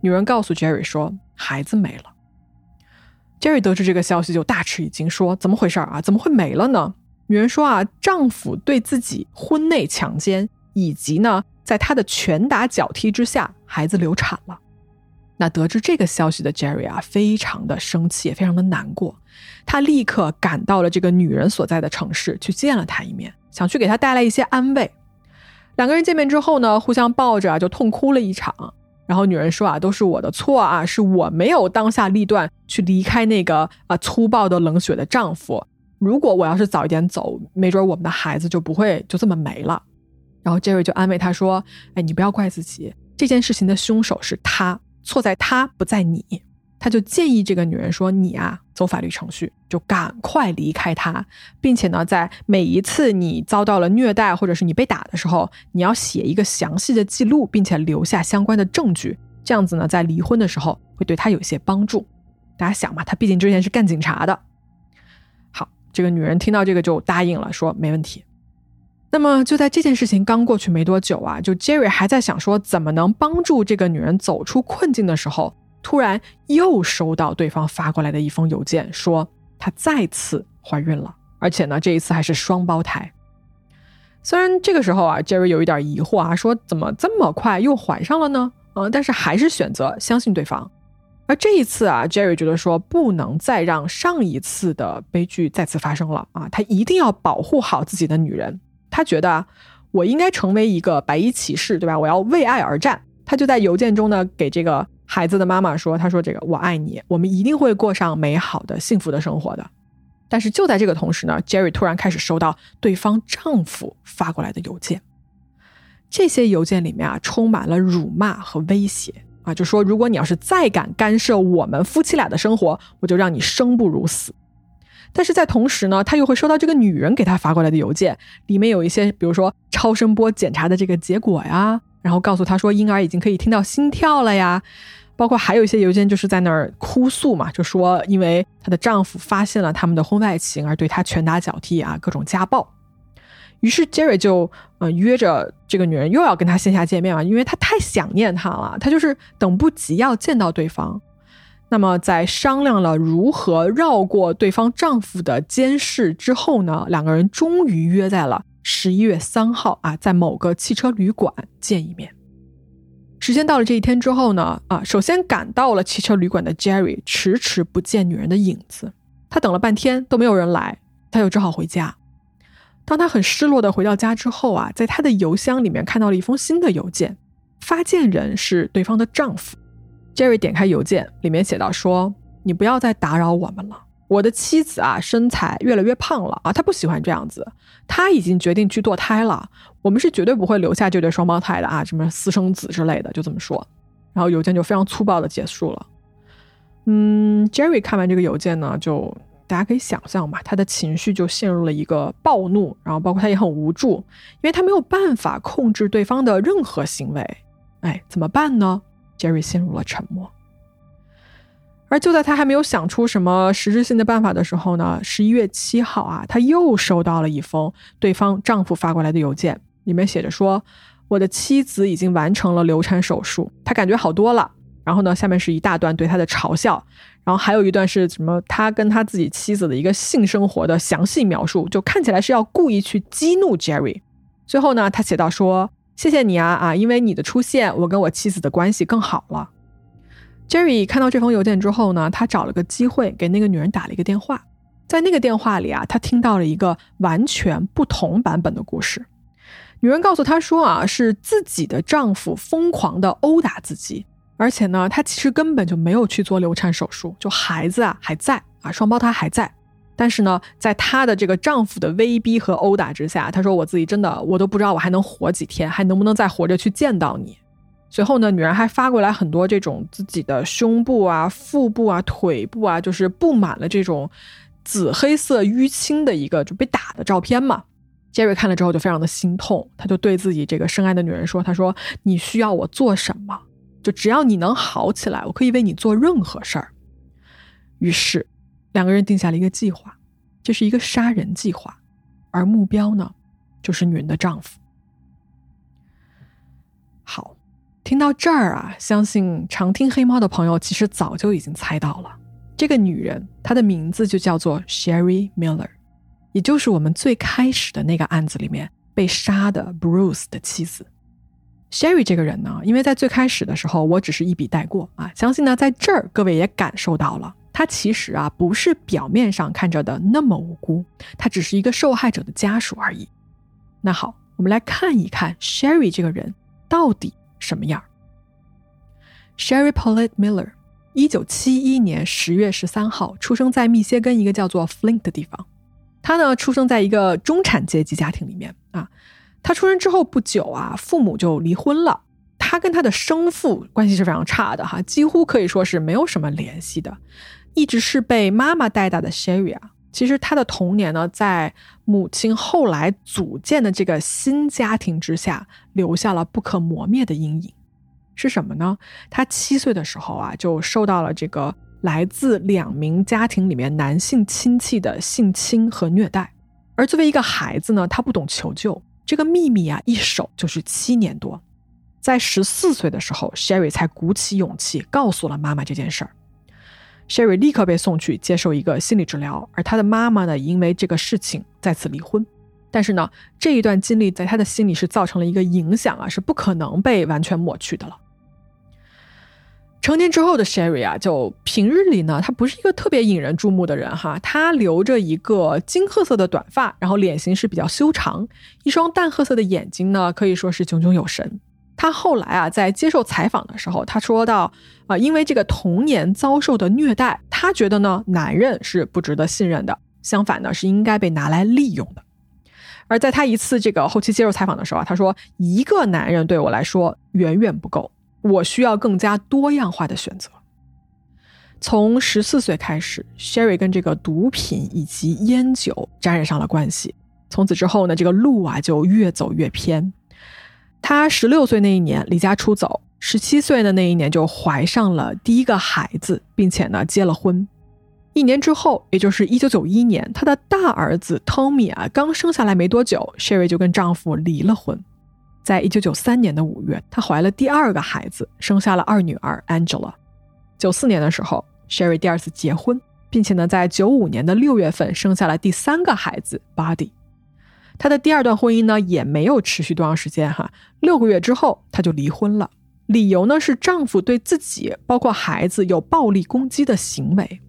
S1: 女人告诉 Jerry 说，孩子没了。Jerry 得知这个消息就大吃一惊，说怎么回事啊？怎么会没了呢？女人说啊，丈夫对自己婚内强奸，以及呢。在他的拳打脚踢之下，孩子流产了。那得知这个消息的 Jerry 啊，非常的生气，也非常的难过。他立刻赶到了这个女人所在的城市，去见了她一面，想去给她带来一些安慰。两个人见面之后呢，互相抱着啊，就痛哭了一场。然后女人说啊，都是我的错啊，是我没有当下立断去离开那个啊粗暴的冷血的丈夫。如果我要是早一点走，没准我们的孩子就不会就这么没了。然后 Jerry 就安慰她说：“哎，你不要怪自己，这件事情的凶手是他，错在他不在你。”他就建议这个女人说：“你啊，走法律程序，就赶快离开他，并且呢，在每一次你遭到了虐待或者是你被打的时候，你要写一个详细的记录，并且留下相关的证据，这样子呢，在离婚的时候会对他有些帮助。大家想嘛，他毕竟之前是干警察的。好，这个女人听到这个就答应了，说没问题。”那么就在这件事情刚过去没多久啊，就 Jerry 还在想说怎么能帮助这个女人走出困境的时候，突然又收到对方发过来的一封邮件，说她再次怀孕了，而且呢这一次还是双胞胎。虽然这个时候啊，Jerry 有一点疑惑啊，说怎么这么快又怀上了呢？嗯，但是还是选择相信对方。而这一次啊，Jerry 觉得说不能再让上一次的悲剧再次发生了啊，他一定要保护好自己的女人。他觉得我应该成为一个白衣骑士，对吧？我要为爱而战。他就在邮件中呢，给这个孩子的妈妈说：“他说这个我爱你，我们一定会过上美好的、幸福的生活的。”但是就在这个同时呢，Jerry 突然开始收到对方丈夫发过来的邮件。这些邮件里面啊，充满了辱骂和威胁，啊，就说如果你要是再敢干涉我们夫妻俩的生活，我就让你生不如死。但是在同时呢，他又会收到这个女人给他发过来的邮件，里面有一些，比如说超声波检查的这个结果呀，然后告诉他说婴儿已经可以听到心跳了呀，包括还有一些邮件就是在那儿哭诉嘛，就说因为她的丈夫发现了他们的婚外情而对她拳打脚踢啊，各种家暴。于是 Jerry 就呃约着这个女人又要跟他线下见面嘛，因为他太想念她了，他就是等不及要见到对方。那么，在商量了如何绕过对方丈夫的监视之后呢，两个人终于约在了十一月三号啊，在某个汽车旅馆见一面。时间到了这一天之后呢，啊，首先赶到了汽车旅馆的 Jerry 迟迟不见女人的影子，他等了半天都没有人来，他又只好回家。当他很失落的回到家之后啊，在他的邮箱里面看到了一封新的邮件，发件人是对方的丈夫。Jerry 点开邮件，里面写到说：“你不要再打扰我们了。我的妻子啊，身材越来越胖了啊，她不喜欢这样子。她已经决定去堕胎了。我们是绝对不会留下这对双胞胎的啊，什么私生子之类的，就这么说。然后邮件就非常粗暴的结束了。嗯，Jerry 看完这个邮件呢，就大家可以想象嘛，他的情绪就陷入了一个暴怒，然后包括他也很无助，因为他没有办法控制对方的任何行为。哎，怎么办呢？” Jerry 陷入了沉默，而就在他还没有想出什么实质性的办法的时候呢，十一月七号啊，他又收到了一封对方丈夫发过来的邮件，里面写着说：“我的妻子已经完成了流产手术，她感觉好多了。”然后呢，下面是一大段对他的嘲笑，然后还有一段是什么他跟他自己妻子的一个性生活的详细描述，就看起来是要故意去激怒 Jerry。最后呢，他写到说。谢谢你啊啊！因为你的出现，我跟我妻子的关系更好了。Jerry 看到这封邮件之后呢，他找了个机会给那个女人打了一个电话。在那个电话里啊，他听到了一个完全不同版本的故事。女人告诉他说啊，是自己的丈夫疯狂的殴打自己，而且呢，他其实根本就没有去做流产手术，就孩子啊还在啊，双胞胎还在。但是呢，在她的这个丈夫的威逼和殴打之下，她说：“我自己真的，我都不知道我还能活几天，还能不能再活着去见到你。”随后呢，女人还发过来很多这种自己的胸部啊、腹部啊、腿部啊，就是布满了这种紫黑色淤青的一个就被打的照片嘛。杰瑞看了之后就非常的心痛，他就对自己这个深爱的女人说：“他说你需要我做什么？就只要你能好起来，我可以为你做任何事儿。”于是。两个人定下了一个计划，这是一个杀人计划，而目标呢，就是女人的丈夫。好，听到这儿啊，相信常听黑猫的朋友其实早就已经猜到了，这个女人她的名字就叫做 Sherry Miller，也就是我们最开始的那个案子里面被杀的 Bruce 的妻子。Sherry 这个人呢，因为在最开始的时候我只是一笔带过啊，相信呢在这儿各位也感受到了。他其实啊，不是表面上看着的那么无辜，他只是一个受害者的家属而已。那好，我们来看一看 Sherry 这个人到底什么样。Sherry Paulette Miller，一九七一年十月十三号出生在密歇根一个叫做 Flint 的地方。他呢，出生在一个中产阶级家庭里面啊。他出生之后不久啊，父母就离婚了。他跟他的生父关系是非常差的哈，几乎可以说是没有什么联系的。一直是被妈妈带大的 Sherry 啊，其实她的童年呢，在母亲后来组建的这个新家庭之下，留下了不可磨灭的阴影。是什么呢？她七岁的时候啊，就受到了这个来自两名家庭里面男性亲戚的性侵和虐待。而作为一个孩子呢，他不懂求救，这个秘密啊，一守就是七年多。在十四岁的时候，Sherry 才鼓起勇气告诉了妈妈这件事儿。Sherry 立刻被送去接受一个心理治疗，而他的妈妈呢，因为这个事情再次离婚。但是呢，这一段经历在他的心里是造成了一个影响啊，是不可能被完全抹去的了。成年之后的 Sherry 啊，就平日里呢，他不是一个特别引人注目的人哈，他留着一个金褐色的短发，然后脸型是比较修长，一双淡褐色的眼睛呢，可以说是炯炯有神。他后来啊，在接受采访的时候，他说到啊，因为这个童年遭受的虐待，他觉得呢，男人是不值得信任的，相反呢，是应该被拿来利用的。而在他一次这个后期接受采访的时候啊，他说，一个男人对我来说远远不够，我需要更加多样化的选择。从十四岁开始，Sherry 跟这个毒品以及烟酒沾染上了关系。从此之后呢，这个路啊就越走越偏。她十六岁那一年离家出走，十七岁的那一年就怀上了第一个孩子，并且呢结了婚。一年之后，也就是一九九一年，她的大儿子 Tommy 啊刚生下来没多久，Sherry 就跟丈夫离了婚。在一九九三年的五月，她怀了第二个孩子，生下了二女儿 Angela。九四年的时候。Sherry 第二次结婚，并且呢，在九五年的六月份生下了第三个孩子 Buddy。她的第二段婚姻呢，也没有持续多长时间哈，六个月之后她就离婚了。理由呢是丈夫对自己包括孩子有暴力攻击的行为。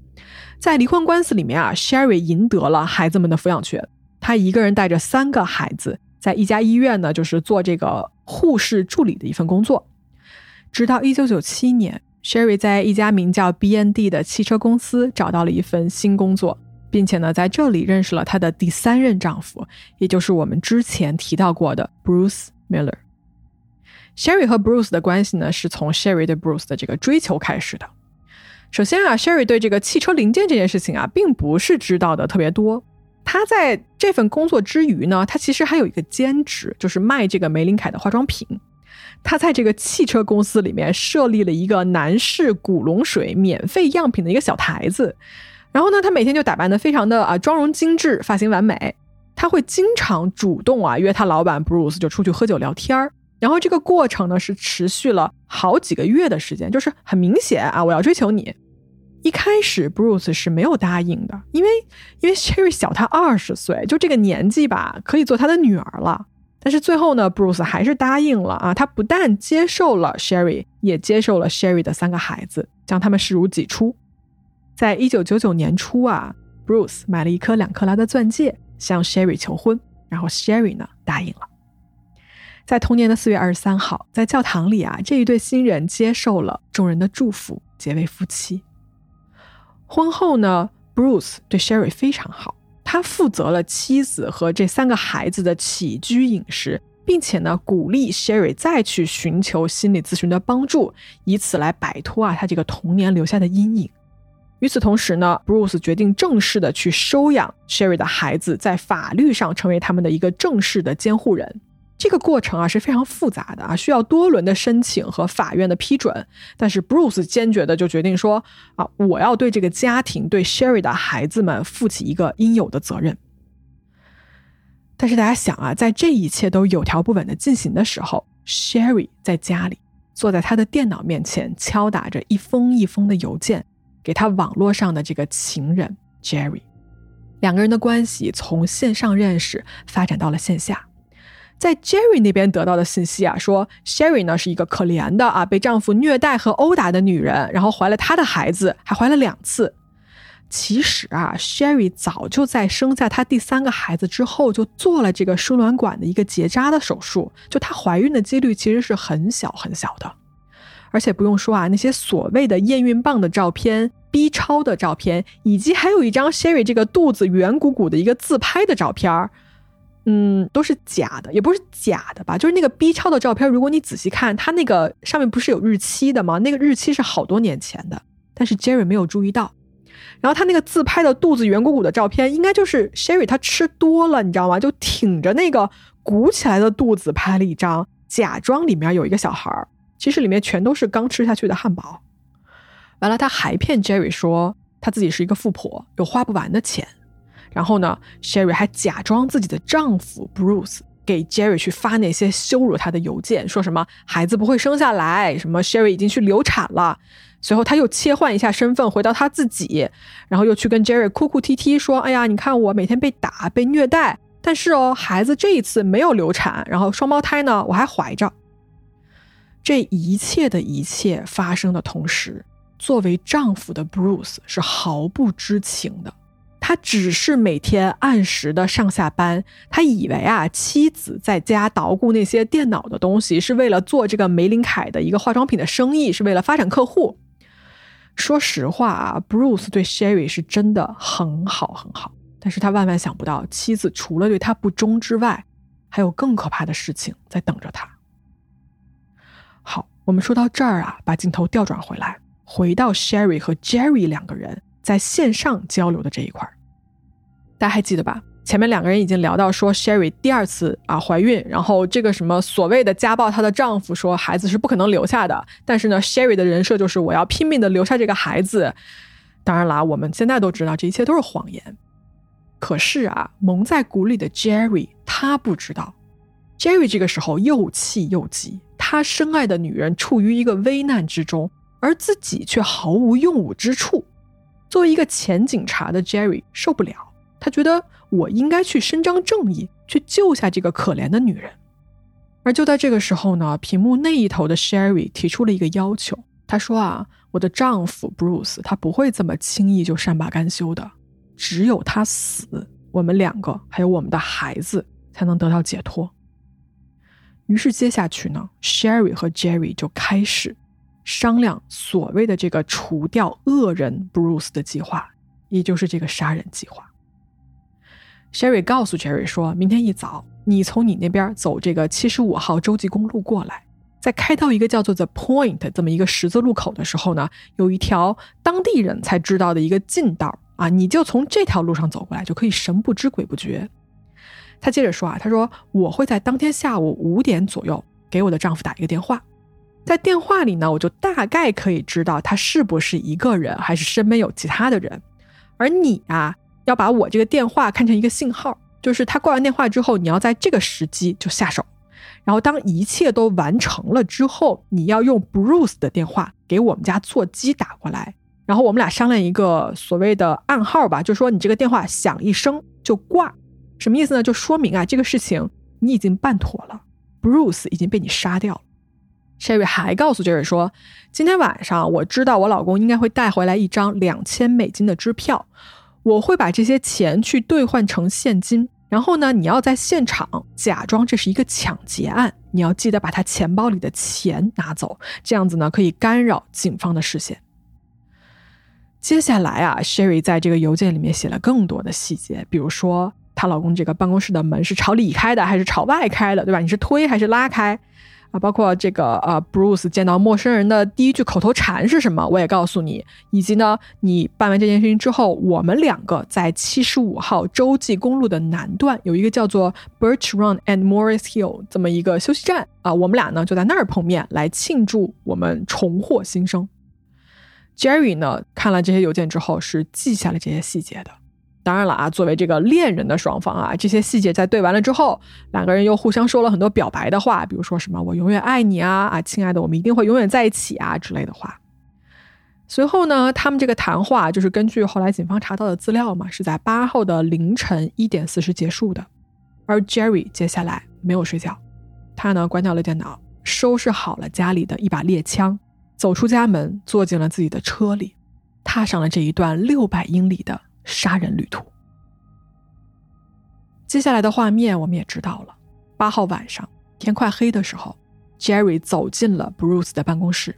S1: 在离婚官司里面啊，Sherry 赢得了孩子们的抚养权，她一个人带着三个孩子，在一家医院呢，就是做这个护士助理的一份工作，直到一九九七年。Sherry 在一家名叫 BND 的汽车公司找到了一份新工作，并且呢，在这里认识了她的第三任丈夫，也就是我们之前提到过的 Bruce Miller。Sherry 和 Bruce 的关系呢，是从 Sherry 对 Bruce 的这个追求开始的。首先啊，Sherry 对这个汽车零件这件事情啊，并不是知道的特别多。他在这份工作之余呢，他其实还有一个兼职，就是卖这个玫琳凯的化妆品。他在这个汽车公司里面设立了一个男士古龙水免费样品的一个小台子，然后呢，他每天就打扮的非常的啊妆容精致，发型完美。他会经常主动啊约他老板 Bruce 就出去喝酒聊天儿，然后这个过程呢是持续了好几个月的时间，就是很明显啊我要追求你。一开始 Bruce 是没有答应的，因为因为 Sherry 小他二十岁，就这个年纪吧，可以做他的女儿了。但是最后呢，Bruce 还是答应了啊！他不但接受了 Sherry，也接受了 Sherry 的三个孩子，将他们视如己出。在一九九九年初啊，Bruce 买了一颗两克拉的钻戒向 Sherry 求婚，然后 Sherry 呢答应了。在同年的四月二十三号，在教堂里啊，这一对新人接受了众人的祝福，结为夫妻。婚后呢，Bruce 对 Sherry 非常好。他负责了妻子和这三个孩子的起居饮食，并且呢，鼓励 Sherry 再去寻求心理咨询的帮助，以此来摆脱啊他这个童年留下的阴影。与此同时呢，Bruce 决定正式的去收养 Sherry 的孩子，在法律上成为他们的一个正式的监护人。这个过程啊是非常复杂的啊，需要多轮的申请和法院的批准。但是 Bruce 坚决的就决定说啊，我要对这个家庭、对 Sherry 的孩子们负起一个应有的责任。但是大家想啊，在这一切都有条不紊的进行的时候，Sherry 在家里坐在他的电脑面前，敲打着一封一封的邮件，给他网络上的这个情人 Jerry。两个人的关系从线上认识发展到了线下。在 Jerry 那边得到的信息啊，说 Sherry 呢是一个可怜的啊，被丈夫虐待和殴打的女人，然后怀了他的孩子，还怀了两次。其实啊，Sherry 早就在生下她第三个孩子之后，就做了这个输卵管的一个结扎的手术，就她怀孕的几率其实是很小很小的。而且不用说啊，那些所谓的验孕棒的照片、B 超的照片，以及还有一张 Sherry 这个肚子圆鼓鼓的一个自拍的照片儿。嗯，都是假的，也不是假的吧？就是那个 B 超的照片，如果你仔细看，它那个上面不是有日期的吗？那个日期是好多年前的，但是 Jerry 没有注意到。然后他那个自拍的肚子圆鼓鼓的照片，应该就是 Sherry 他吃多了，你知道吗？就挺着那个鼓起来的肚子拍了一张，假装里面有一个小孩儿，其实里面全都是刚吃下去的汉堡。完了，他还骗 Jerry 说他自己是一个富婆，有花不完的钱。然后呢，Sherry 还假装自己的丈夫 Bruce 给 Jerry 去发那些羞辱他的邮件，说什么孩子不会生下来，什么 Sherry 已经去流产了。随后他又切换一下身份，回到他自己，然后又去跟 Jerry 哭哭啼啼说：“哎呀，你看我每天被打、被虐待，但是哦，孩子这一次没有流产，然后双胞胎呢，我还怀着。”这一切的一切发生的同时，作为丈夫的 Bruce 是毫不知情的。他只是每天按时的上下班，他以为啊，妻子在家捣鼓那些电脑的东西是为了做这个玫琳凯的一个化妆品的生意，是为了发展客户。说实话啊，Bruce 对 Sherry 是真的很好很好，但是他万万想不到，妻子除了对他不忠之外，还有更可怕的事情在等着他。我们说到这儿啊，把镜头调转回来，回到 Sherry 和 Jerry 两个人在线上交流的这一块儿，大家还记得吧？前面两个人已经聊到说，Sherry 第二次啊怀孕，然后这个什么所谓的家暴她的丈夫说孩子是不可能留下的，但是呢，Sherry 的人设就是我要拼命的留下这个孩子。当然啦，我们现在都知道这一切都是谎言。可是啊，蒙在鼓里的 Jerry 他不知道，Jerry 这个时候又气又急，他深爱的女人处于一个危难之中，而自己却毫无用武之处。作为一个前警察的 Jerry 受不了，他觉得。我应该去伸张正义，去救下这个可怜的女人。而就在这个时候呢，屏幕那一头的 Sherry 提出了一个要求。他说：“啊，我的丈夫 Bruce，他不会这么轻易就善罢甘休的。只有他死，我们两个还有我们的孩子才能得到解脱。”于是接下去呢，Sherry 和 Jerry 就开始商量所谓的这个除掉恶人 Bruce 的计划，也就是这个杀人计划。Sherry 告诉 Jerry 说：“明天一早，你从你那边走这个七十五号洲际公路过来，在开到一个叫做 The Point 这么一个十字路口的时候呢，有一条当地人才知道的一个近道啊，你就从这条路上走过来，就可以神不知鬼不觉。”他接着说：“啊，他说我会在当天下午五点左右给我的丈夫打一个电话，在电话里呢，我就大概可以知道他是不是一个人，还是身边有其他的人，而你啊。”要把我这个电话看成一个信号，就是他挂完电话之后，你要在这个时机就下手，然后当一切都完成了之后，你要用 Bruce 的电话给我们家座机打过来，然后我们俩商量一个所谓的暗号吧，就说你这个电话响一声就挂，什么意思呢？就说明啊，这个事情你已经办妥了，Bruce 已经被你杀掉了。Sherry 还告诉 Jerry 说，今天晚上我知道我老公应该会带回来一张两千美金的支票。我会把这些钱去兑换成现金，然后呢，你要在现场假装这是一个抢劫案，你要记得把他钱包里的钱拿走，这样子呢可以干扰警方的视线。接下来啊，Sherry 在这个邮件里面写了更多的细节，比如说她老公这个办公室的门是朝里开的还是朝外开的，对吧？你是推还是拉开？啊，包括这个呃，Bruce 见到陌生人的第一句口头禅是什么？我也告诉你。以及呢，你办完这件事情之后，我们两个在七十五号洲际公路的南段有一个叫做 Birch Run and Morris Hill 这么一个休息站啊，我们俩呢就在那儿碰面，来庆祝我们重获新生。Jerry 呢看了这些邮件之后，是记下了这些细节的。当然了啊，作为这个恋人的双方啊，这些细节在对完了之后，两个人又互相说了很多表白的话，比如说什么“我永远爱你啊啊，亲爱的，我们一定会永远在一起啊”之类的话。随后呢，他们这个谈话就是根据后来警方查到的资料嘛，是在八号的凌晨一点四十结束的。而 Jerry 接下来没有睡觉，他呢关掉了电脑，收拾好了家里的一把猎枪，走出家门，坐进了自己的车里，踏上了这一段六百英里的。杀人旅途。接下来的画面我们也知道了。八号晚上，天快黑的时候，Jerry 走进了 Bruce 的办公室。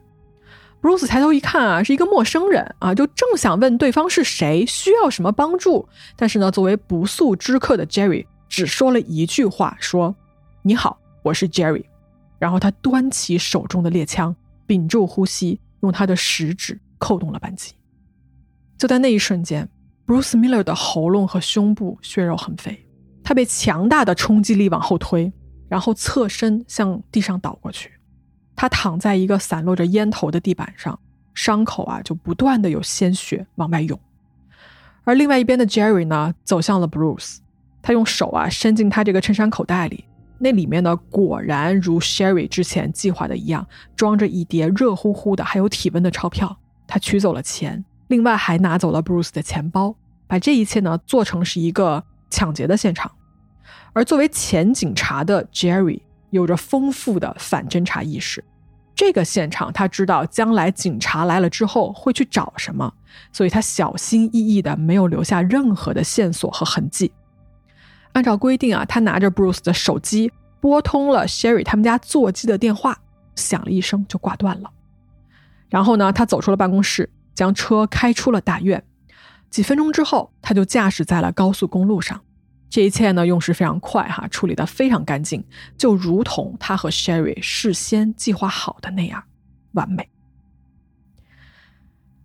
S1: Bruce 抬头一看啊，是一个陌生人啊，就正想问对方是谁，需要什么帮助。但是呢，作为不速之客的 Jerry 只说了一句话：“说你好，我是 Jerry。”然后他端起手中的猎枪，屏住呼吸，用他的食指扣动了扳机。就在那一瞬间。Bruce Miller 的喉咙和胸部血肉横飞，他被强大的冲击力往后推，然后侧身向地上倒过去。他躺在一个散落着烟头的地板上，伤口啊就不断的有鲜血往外涌。而另外一边的 Jerry 呢，走向了 Bruce，他用手啊伸进他这个衬衫口袋里，那里面呢果然如 Sherry 之前计划的一样，装着一叠热乎乎的还有体温的钞票。他取走了钱。另外还拿走了 Bruce 的钱包，把这一切呢做成是一个抢劫的现场。而作为前警察的 Jerry 有着丰富的反侦查意识，这个现场他知道将来警察来了之后会去找什么，所以他小心翼翼的没有留下任何的线索和痕迹。按照规定啊，他拿着 Bruce 的手机拨通了 Sherry 他们家座机的电话，响了一声就挂断了。然后呢，他走出了办公室。将车开出了大院，几分钟之后，他就驾驶在了高速公路上。这一切呢，用时非常快，哈，处理的非常干净，就如同他和 Sherry 事先计划好的那样，完美。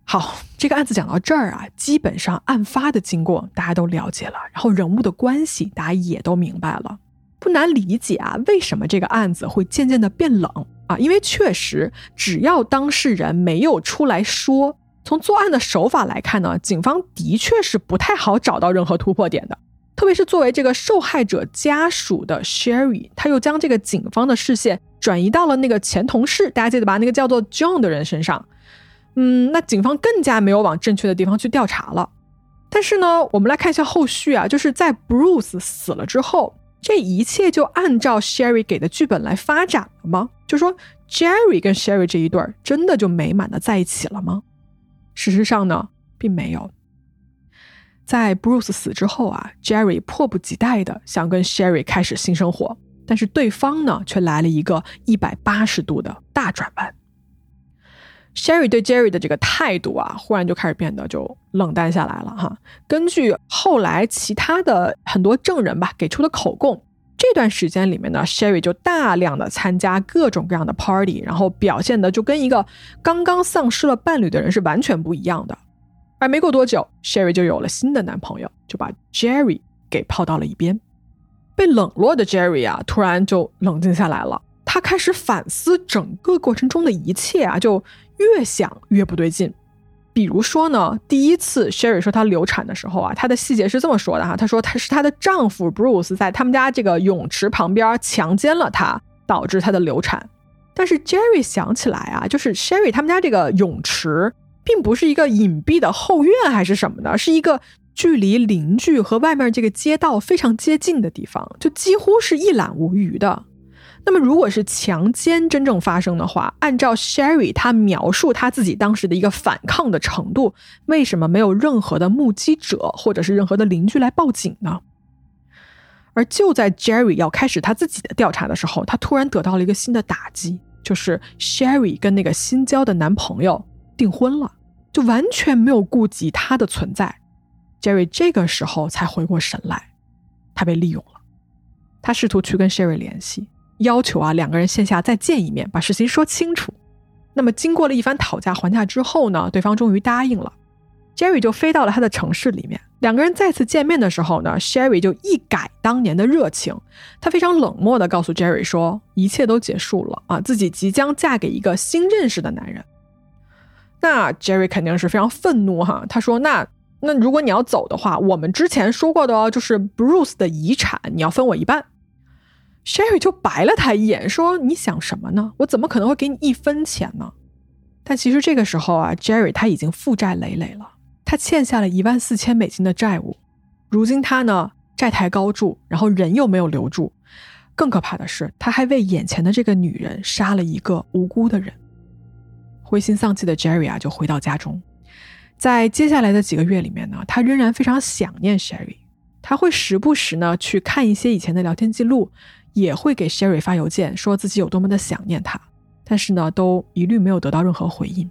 S1: 好，这个案子讲到这儿啊，基本上案发的经过大家都了解了，然后人物的关系大家也都明白了，不难理解啊，为什么这个案子会渐渐的变冷啊？因为确实，只要当事人没有出来说，从作案的手法来看呢，警方的确是不太好找到任何突破点的。特别是作为这个受害者家属的 Sherry，他又将这个警方的视线转移到了那个前同事，大家记得吧？那个叫做 John 的人身上。嗯，那警方更加没有往正确的地方去调查了。但是呢，我们来看一下后续啊，就是在 Bruce 死了之后，这一切就按照 Sherry 给的剧本来发展了吗？就说 Jerry 跟 Sherry 这一对儿真的就美满的在一起了吗？事实上呢，并没有。在 Bruce 死之后啊，Jerry 迫不及待的想跟 Sherry 开始新生活，但是对方呢，却来了一个一百八十度的大转弯。Sherry 对 Jerry 的这个态度啊，忽然就开始变得就冷淡下来了哈。根据后来其他的很多证人吧给出的口供，这段时间里面呢，Sherry 就大量的参加各种各样的 party，然后表现的就跟一个刚刚丧失了伴侣的人是完全不一样的。而没过多久，Sherry 就有了新的男朋友，就把 Jerry 给抛到了一边。被冷落的 Jerry 啊，突然就冷静下来了，他开始反思整个过程中的一切啊，就。越想越不对劲，比如说呢，第一次 Sherry 说她流产的时候啊，她的细节是这么说的哈，她说她是她的丈夫 Bruce 在他们家这个泳池旁边强奸了她，导致她的流产。但是 Jerry 想起来啊，就是 Sherry 他们家这个泳池并不是一个隐蔽的后院还是什么的，是一个距离邻居和外面这个街道非常接近的地方，就几乎是一览无余的。那么，如果是强奸真正发生的话，按照 Sherry 他描述他自己当时的一个反抗的程度，为什么没有任何的目击者或者是任何的邻居来报警呢？而就在 Jerry 要开始他自己的调查的时候，他突然得到了一个新的打击，就是 Sherry 跟那个新交的男朋友订婚了，就完全没有顾及他的存在。Jerry 这个时候才回过神来，他被利用了，他试图去跟 Sherry 联系。要求啊，两个人线下再见一面，把事情说清楚。那么，经过了一番讨价还价之后呢，对方终于答应了。Jerry 就飞到了他的城市里面。两个人再次见面的时候呢，Sherry 就一改当年的热情，他非常冷漠的告诉 Jerry 说，一切都结束了啊，自己即将嫁给一个新认识的男人。那 Jerry 肯定是非常愤怒哈，他说：“那那如果你要走的话，我们之前说过的哦，就是 Bruce 的遗产你要分我一半。” Sherry 就白了他一眼，说：“你想什么呢？我怎么可能会给你一分钱呢？”但其实这个时候啊，Jerry 他已经负债累累了，他欠下了一万四千美金的债务。如今他呢，债台高筑，然后人又没有留住。更可怕的是，他还为眼前的这个女人杀了一个无辜的人。灰心丧气的 Jerry 啊，就回到家中。在接下来的几个月里面呢，他仍然非常想念 Sherry，他会时不时呢去看一些以前的聊天记录。也会给 Sherry 发邮件，说自己有多么的想念他，但是呢，都一律没有得到任何回应。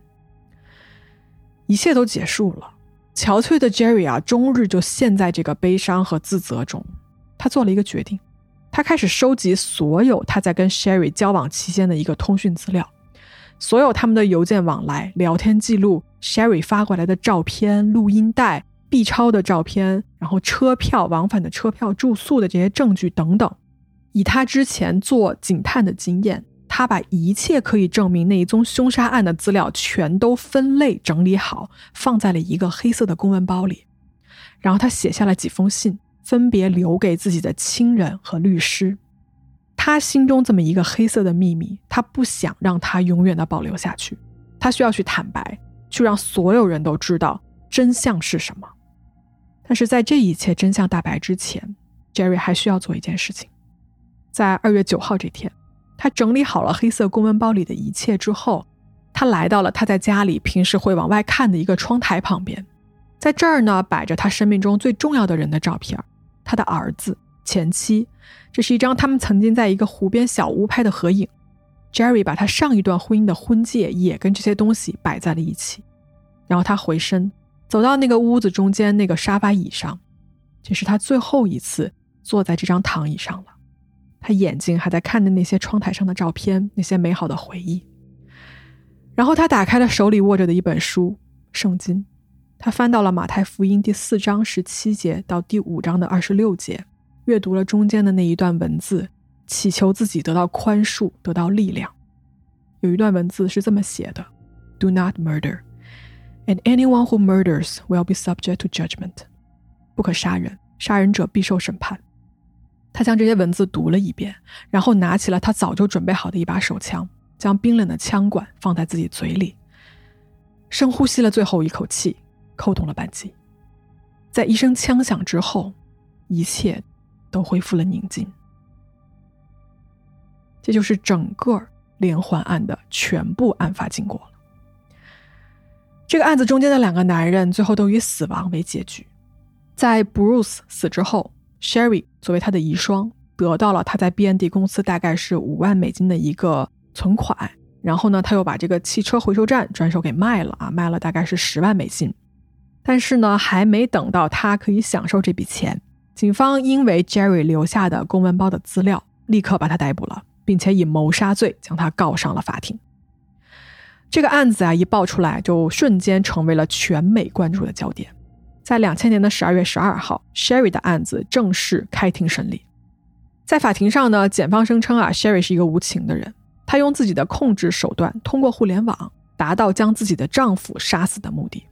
S1: 一切都结束了，憔悴的 Jerry 啊，终日就陷在这个悲伤和自责中。他做了一个决定，他开始收集所有他在跟 Sherry 交往期间的一个通讯资料，所有他们的邮件往来、聊天记录、Sherry 发过来的照片、录音带、B 超的照片，然后车票、往返的车票、住宿的这些证据等等。以他之前做警探的经验，他把一切可以证明那一宗凶杀案的资料全都分类整理好，放在了一个黑色的公文包里。然后他写下了几封信，分别留给自己的亲人和律师。他心中这么一个黑色的秘密，他不想让他永远的保留下去。他需要去坦白，去让所有人都知道真相是什么。但是在这一切真相大白之前，Jerry 还需要做一件事情。在二月九号这天，他整理好了黑色公文包里的一切之后，他来到了他在家里平时会往外看的一个窗台旁边，在这儿呢摆着他生命中最重要的人的照片，他的儿子、前妻，这是一张他们曾经在一个湖边小屋拍的合影。Jerry 把他上一段婚姻的婚戒也跟这些东西摆在了一起，然后他回身走到那个屋子中间那个沙发椅上，这是他最后一次坐在这张躺椅上了。他眼睛还在看着那些窗台上的照片，那些美好的回忆。然后他打开了手里握着的一本书《圣经》，他翻到了马太福音第四章十七节到第五章的二十六节，阅读了中间的那一段文字，祈求自己得到宽恕，得到力量。有一段文字是这么写的：“Do not murder, and anyone who murders will be subject to judgment。”不可杀人，杀人者必受审判。他将这些文字读了一遍，然后拿起了他早就准备好的一把手枪，将冰冷的枪管放在自己嘴里，深呼吸了最后一口气，扣动了扳机。在一声枪响之后，一切都恢复了宁静。这就是整个。连环案的全部案发经过了。这个案子中间的两个男人最后都以死亡为结局。在 Bruce 死之后，Sherry 作为他的遗孀得到了他在 BND 公司大概是五万美金的一个存款。然后呢，他又把这个汽车回收站转手给卖了啊，卖了大概是十万美金。但是呢，还没等到他可以享受这笔钱，警方因为 Jerry 留下的公文包的资料，立刻把他逮捕了。并且以谋杀罪将他告上了法庭。这个案子啊，一爆出来就瞬间成为了全美关注的焦点。在两千年的十二月十二号，Sherry 的案子正式开庭审理。在法庭上呢，检方声称啊，Sherry 是一个无情的人，他用自己的控制手段，通过互联网达到将自己的丈夫杀死的目的。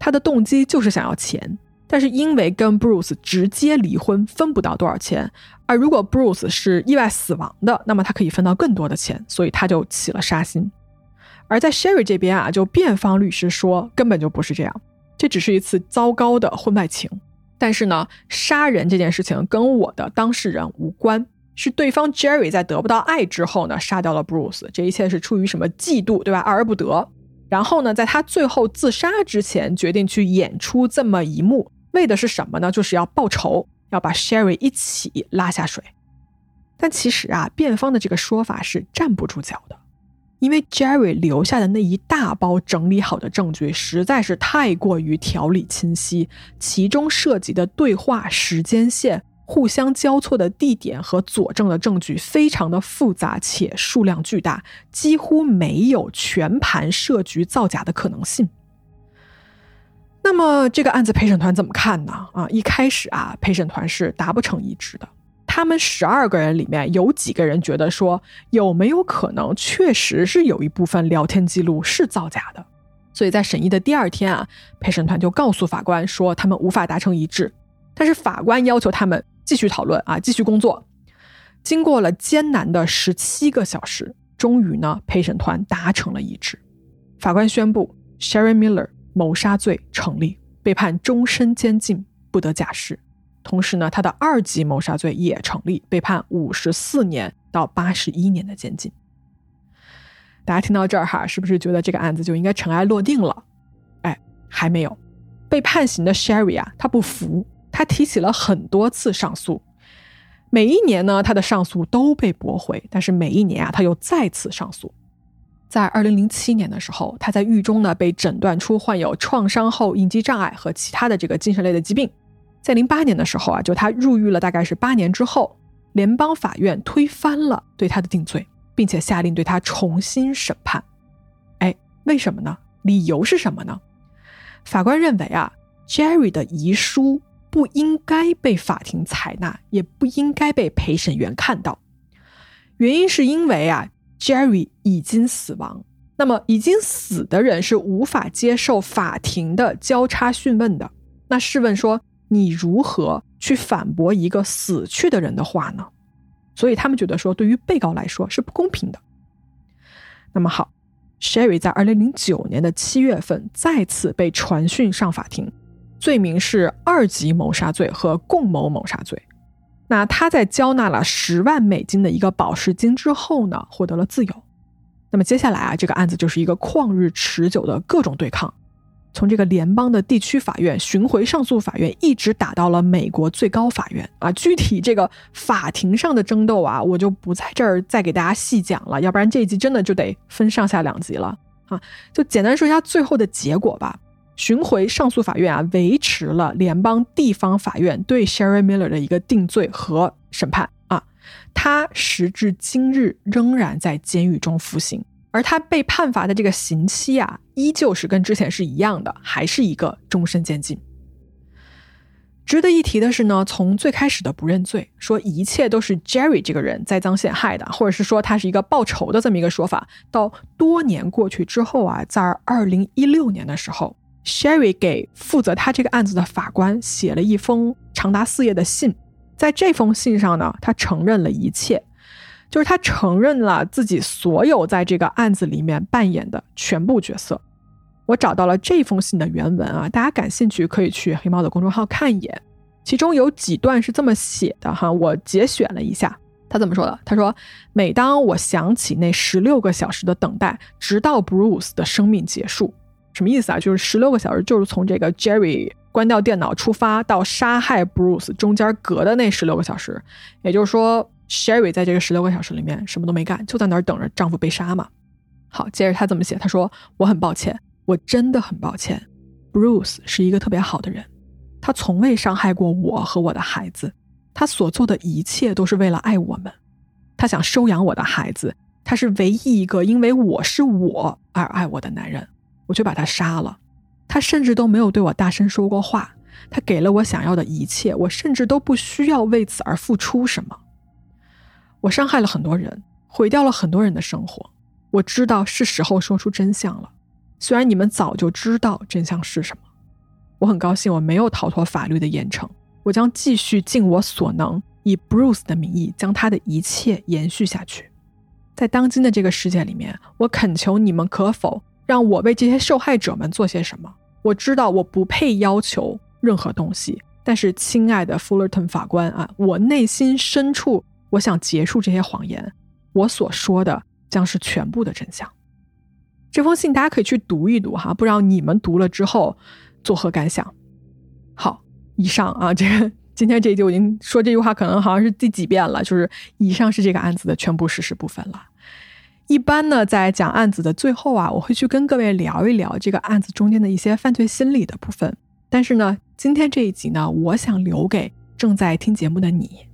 S1: 他的动机就是想要钱。但是因为跟 Bruce 直接离婚分不到多少钱，而如果 Bruce 是意外死亡的，那么他可以分到更多的钱，所以他就起了杀心。而在 Sherry 这边啊，就辩方律师说根本就不是这样，这只是一次糟糕的婚外情。但是呢，杀人这件事情跟我的当事人无关，是对方 Jerry 在得不到爱之后呢，杀掉了 Bruce，这一切是出于什么嫉妒，对吧？爱而不得。然后呢，在他最后自杀之前，决定去演出这么一幕。为的是什么呢？就是要报仇，要把 Sherry 一起拉下水。但其实啊，辩方的这个说法是站不住脚的，因为 Jerry 留下的那一大包整理好的证据实在是太过于条理清晰，其中涉及的对话时间线、互相交错的地点和佐证的证据非常的复杂且数量巨大，几乎没有全盘设局造假的可能性。那么这个案子陪审团怎么看呢？啊，一开始啊，陪审团是达不成一致的。他们十二个人里面有几个人觉得说，有没有可能确实是有一部分聊天记录是造假的？所以在审议的第二天啊，陪审团就告诉法官说，他们无法达成一致。但是法官要求他们继续讨论啊，继续工作。经过了艰难的十七个小时，终于呢，陪审团达成了一致。法官宣布，Sherry Miller。谋杀罪成立，被判终身监禁，不得假释。同时呢，他的二级谋杀罪也成立，被判五十四年到八十一年的监禁。大家听到这儿哈，是不是觉得这个案子就应该尘埃落定了？哎，还没有。被判刑的 Sherry 啊，他不服，他提起了很多次上诉。每一年呢，他的上诉都被驳回，但是每一年啊，他又再次上诉。在二零零七年的时候，他在狱中呢被诊断出患有创伤后应激障碍和其他的这个精神类的疾病。在零八年的时候啊，就他入狱了大概是八年之后，联邦法院推翻了对他的定罪，并且下令对他重新审判。哎，为什么呢？理由是什么呢？法官认为啊，Jerry 的遗书不应该被法庭采纳，也不应该被陪审员看到。原因是因为啊。Jerry 已经死亡，那么已经死的人是无法接受法庭的交叉讯问的。那试问说，你如何去反驳一个死去的人的话呢？所以他们觉得说，对于被告来说是不公平的。那么好，Sherry 在二零零九年的七月份再次被传讯上法庭，罪名是二级谋杀罪和共谋谋杀罪。那他在交纳了十万美金的一个保释金之后呢，获得了自由。那么接下来啊，这个案子就是一个旷日持久的各种对抗，从这个联邦的地区法院、巡回上诉法院，一直打到了美国最高法院啊。具体这个法庭上的争斗啊，我就不在这儿再给大家细讲了，要不然这一集真的就得分上下两集了啊。就简单说一下最后的结果吧。巡回上诉法院啊，维持了联邦地方法院对 Sherry Miller 的一个定罪和审判啊，他时至今日仍然在监狱中服刑，而他被判罚的这个刑期啊，依旧是跟之前是一样的，还是一个终身监禁。值得一提的是呢，从最开始的不认罪，说一切都是 Jerry 这个人栽赃陷害的，或者是说他是一个报仇的这么一个说法，到多年过去之后啊，在二零一六年的时候，Sherry 给负责他这个案子的法官写了一封长达四页的信，在这封信上呢，他承认了一切。就是他承认了自己所有在这个案子里面扮演的全部角色。我找到了这封信的原文啊，大家感兴趣可以去黑猫的公众号看一眼。其中有几段是这么写的哈，我节选了一下。他怎么说的？他说：“每当我想起那十六个小时的等待，直到 Bruce 的生命结束，什么意思啊？就是十六个小时，就是从这个 Jerry 关掉电脑出发到杀害 Bruce 中间隔的那十六个小时，也就是说。” Sherry 在这个十六个小时里面什么都没干，就在那儿等着丈夫被杀嘛。好，接着她怎么写？她说：“我很抱歉，我真的很抱歉。Bruce 是一个特别好的人，他从未伤害过我和我的孩子，他所做的一切都是为了爱我们。他想收养我的孩子，他是唯一一个因为我是我而爱我的男人，我却把他杀了。他甚至都没有对我大声说过话，他给了我想要的一切，我甚至都不需要为此而付出什么。”我伤害了很多人，毁掉了很多人的生活。我知道是时候说出真相了，虽然你们早就知道真相是什么。我很高兴我没有逃脱法律的严惩，我将继续尽我所能，以 Bruce 的名义将他的一切延续下去。在当今的这个世界里面，我恳求你们可否让我为这些受害者们做些什么？我知道我不配要求任何东西，但是亲爱的 Fullerton 法官啊，我内心深处。我想结束这些谎言，我所说的将是全部的真相。这封信大家可以去读一读哈，不知道你们读了之后作何感想？好，以上啊，这个今天这一集我已经说这句话，可能好像是第几遍了，就是以上是这个案子的全部事实部分了。一般呢，在讲案子的最后啊，我会去跟各位聊一聊这个案子中间的一些犯罪心理的部分。但是呢，今天这一集呢，我想留给正在听节目的你。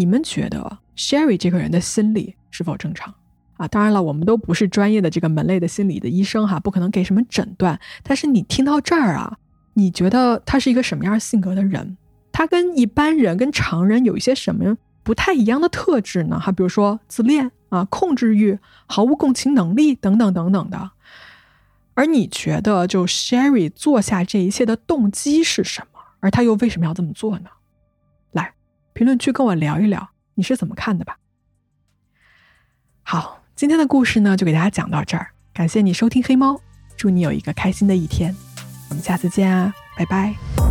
S1: 你们觉得 Sherry 这个人的心理是否正常啊？当然了，我们都不是专业的这个门类的心理的医生哈，不可能给什么诊断。但是你听到这儿啊，你觉得他是一个什么样性格的人？他跟一般人、跟常人有一些什么不太一样的特质呢？哈，比如说自恋啊、控制欲、毫无共情能力等等等等的。而你觉得，就 Sherry 做下这一切的动机是什么？而他又为什么要这么做呢？评论区跟我聊一聊，你是怎么看的吧？好，今天的故事呢，就给大家讲到这儿。感谢你收听黑猫，祝你有一个开心的一天。我们下次见啊，拜拜。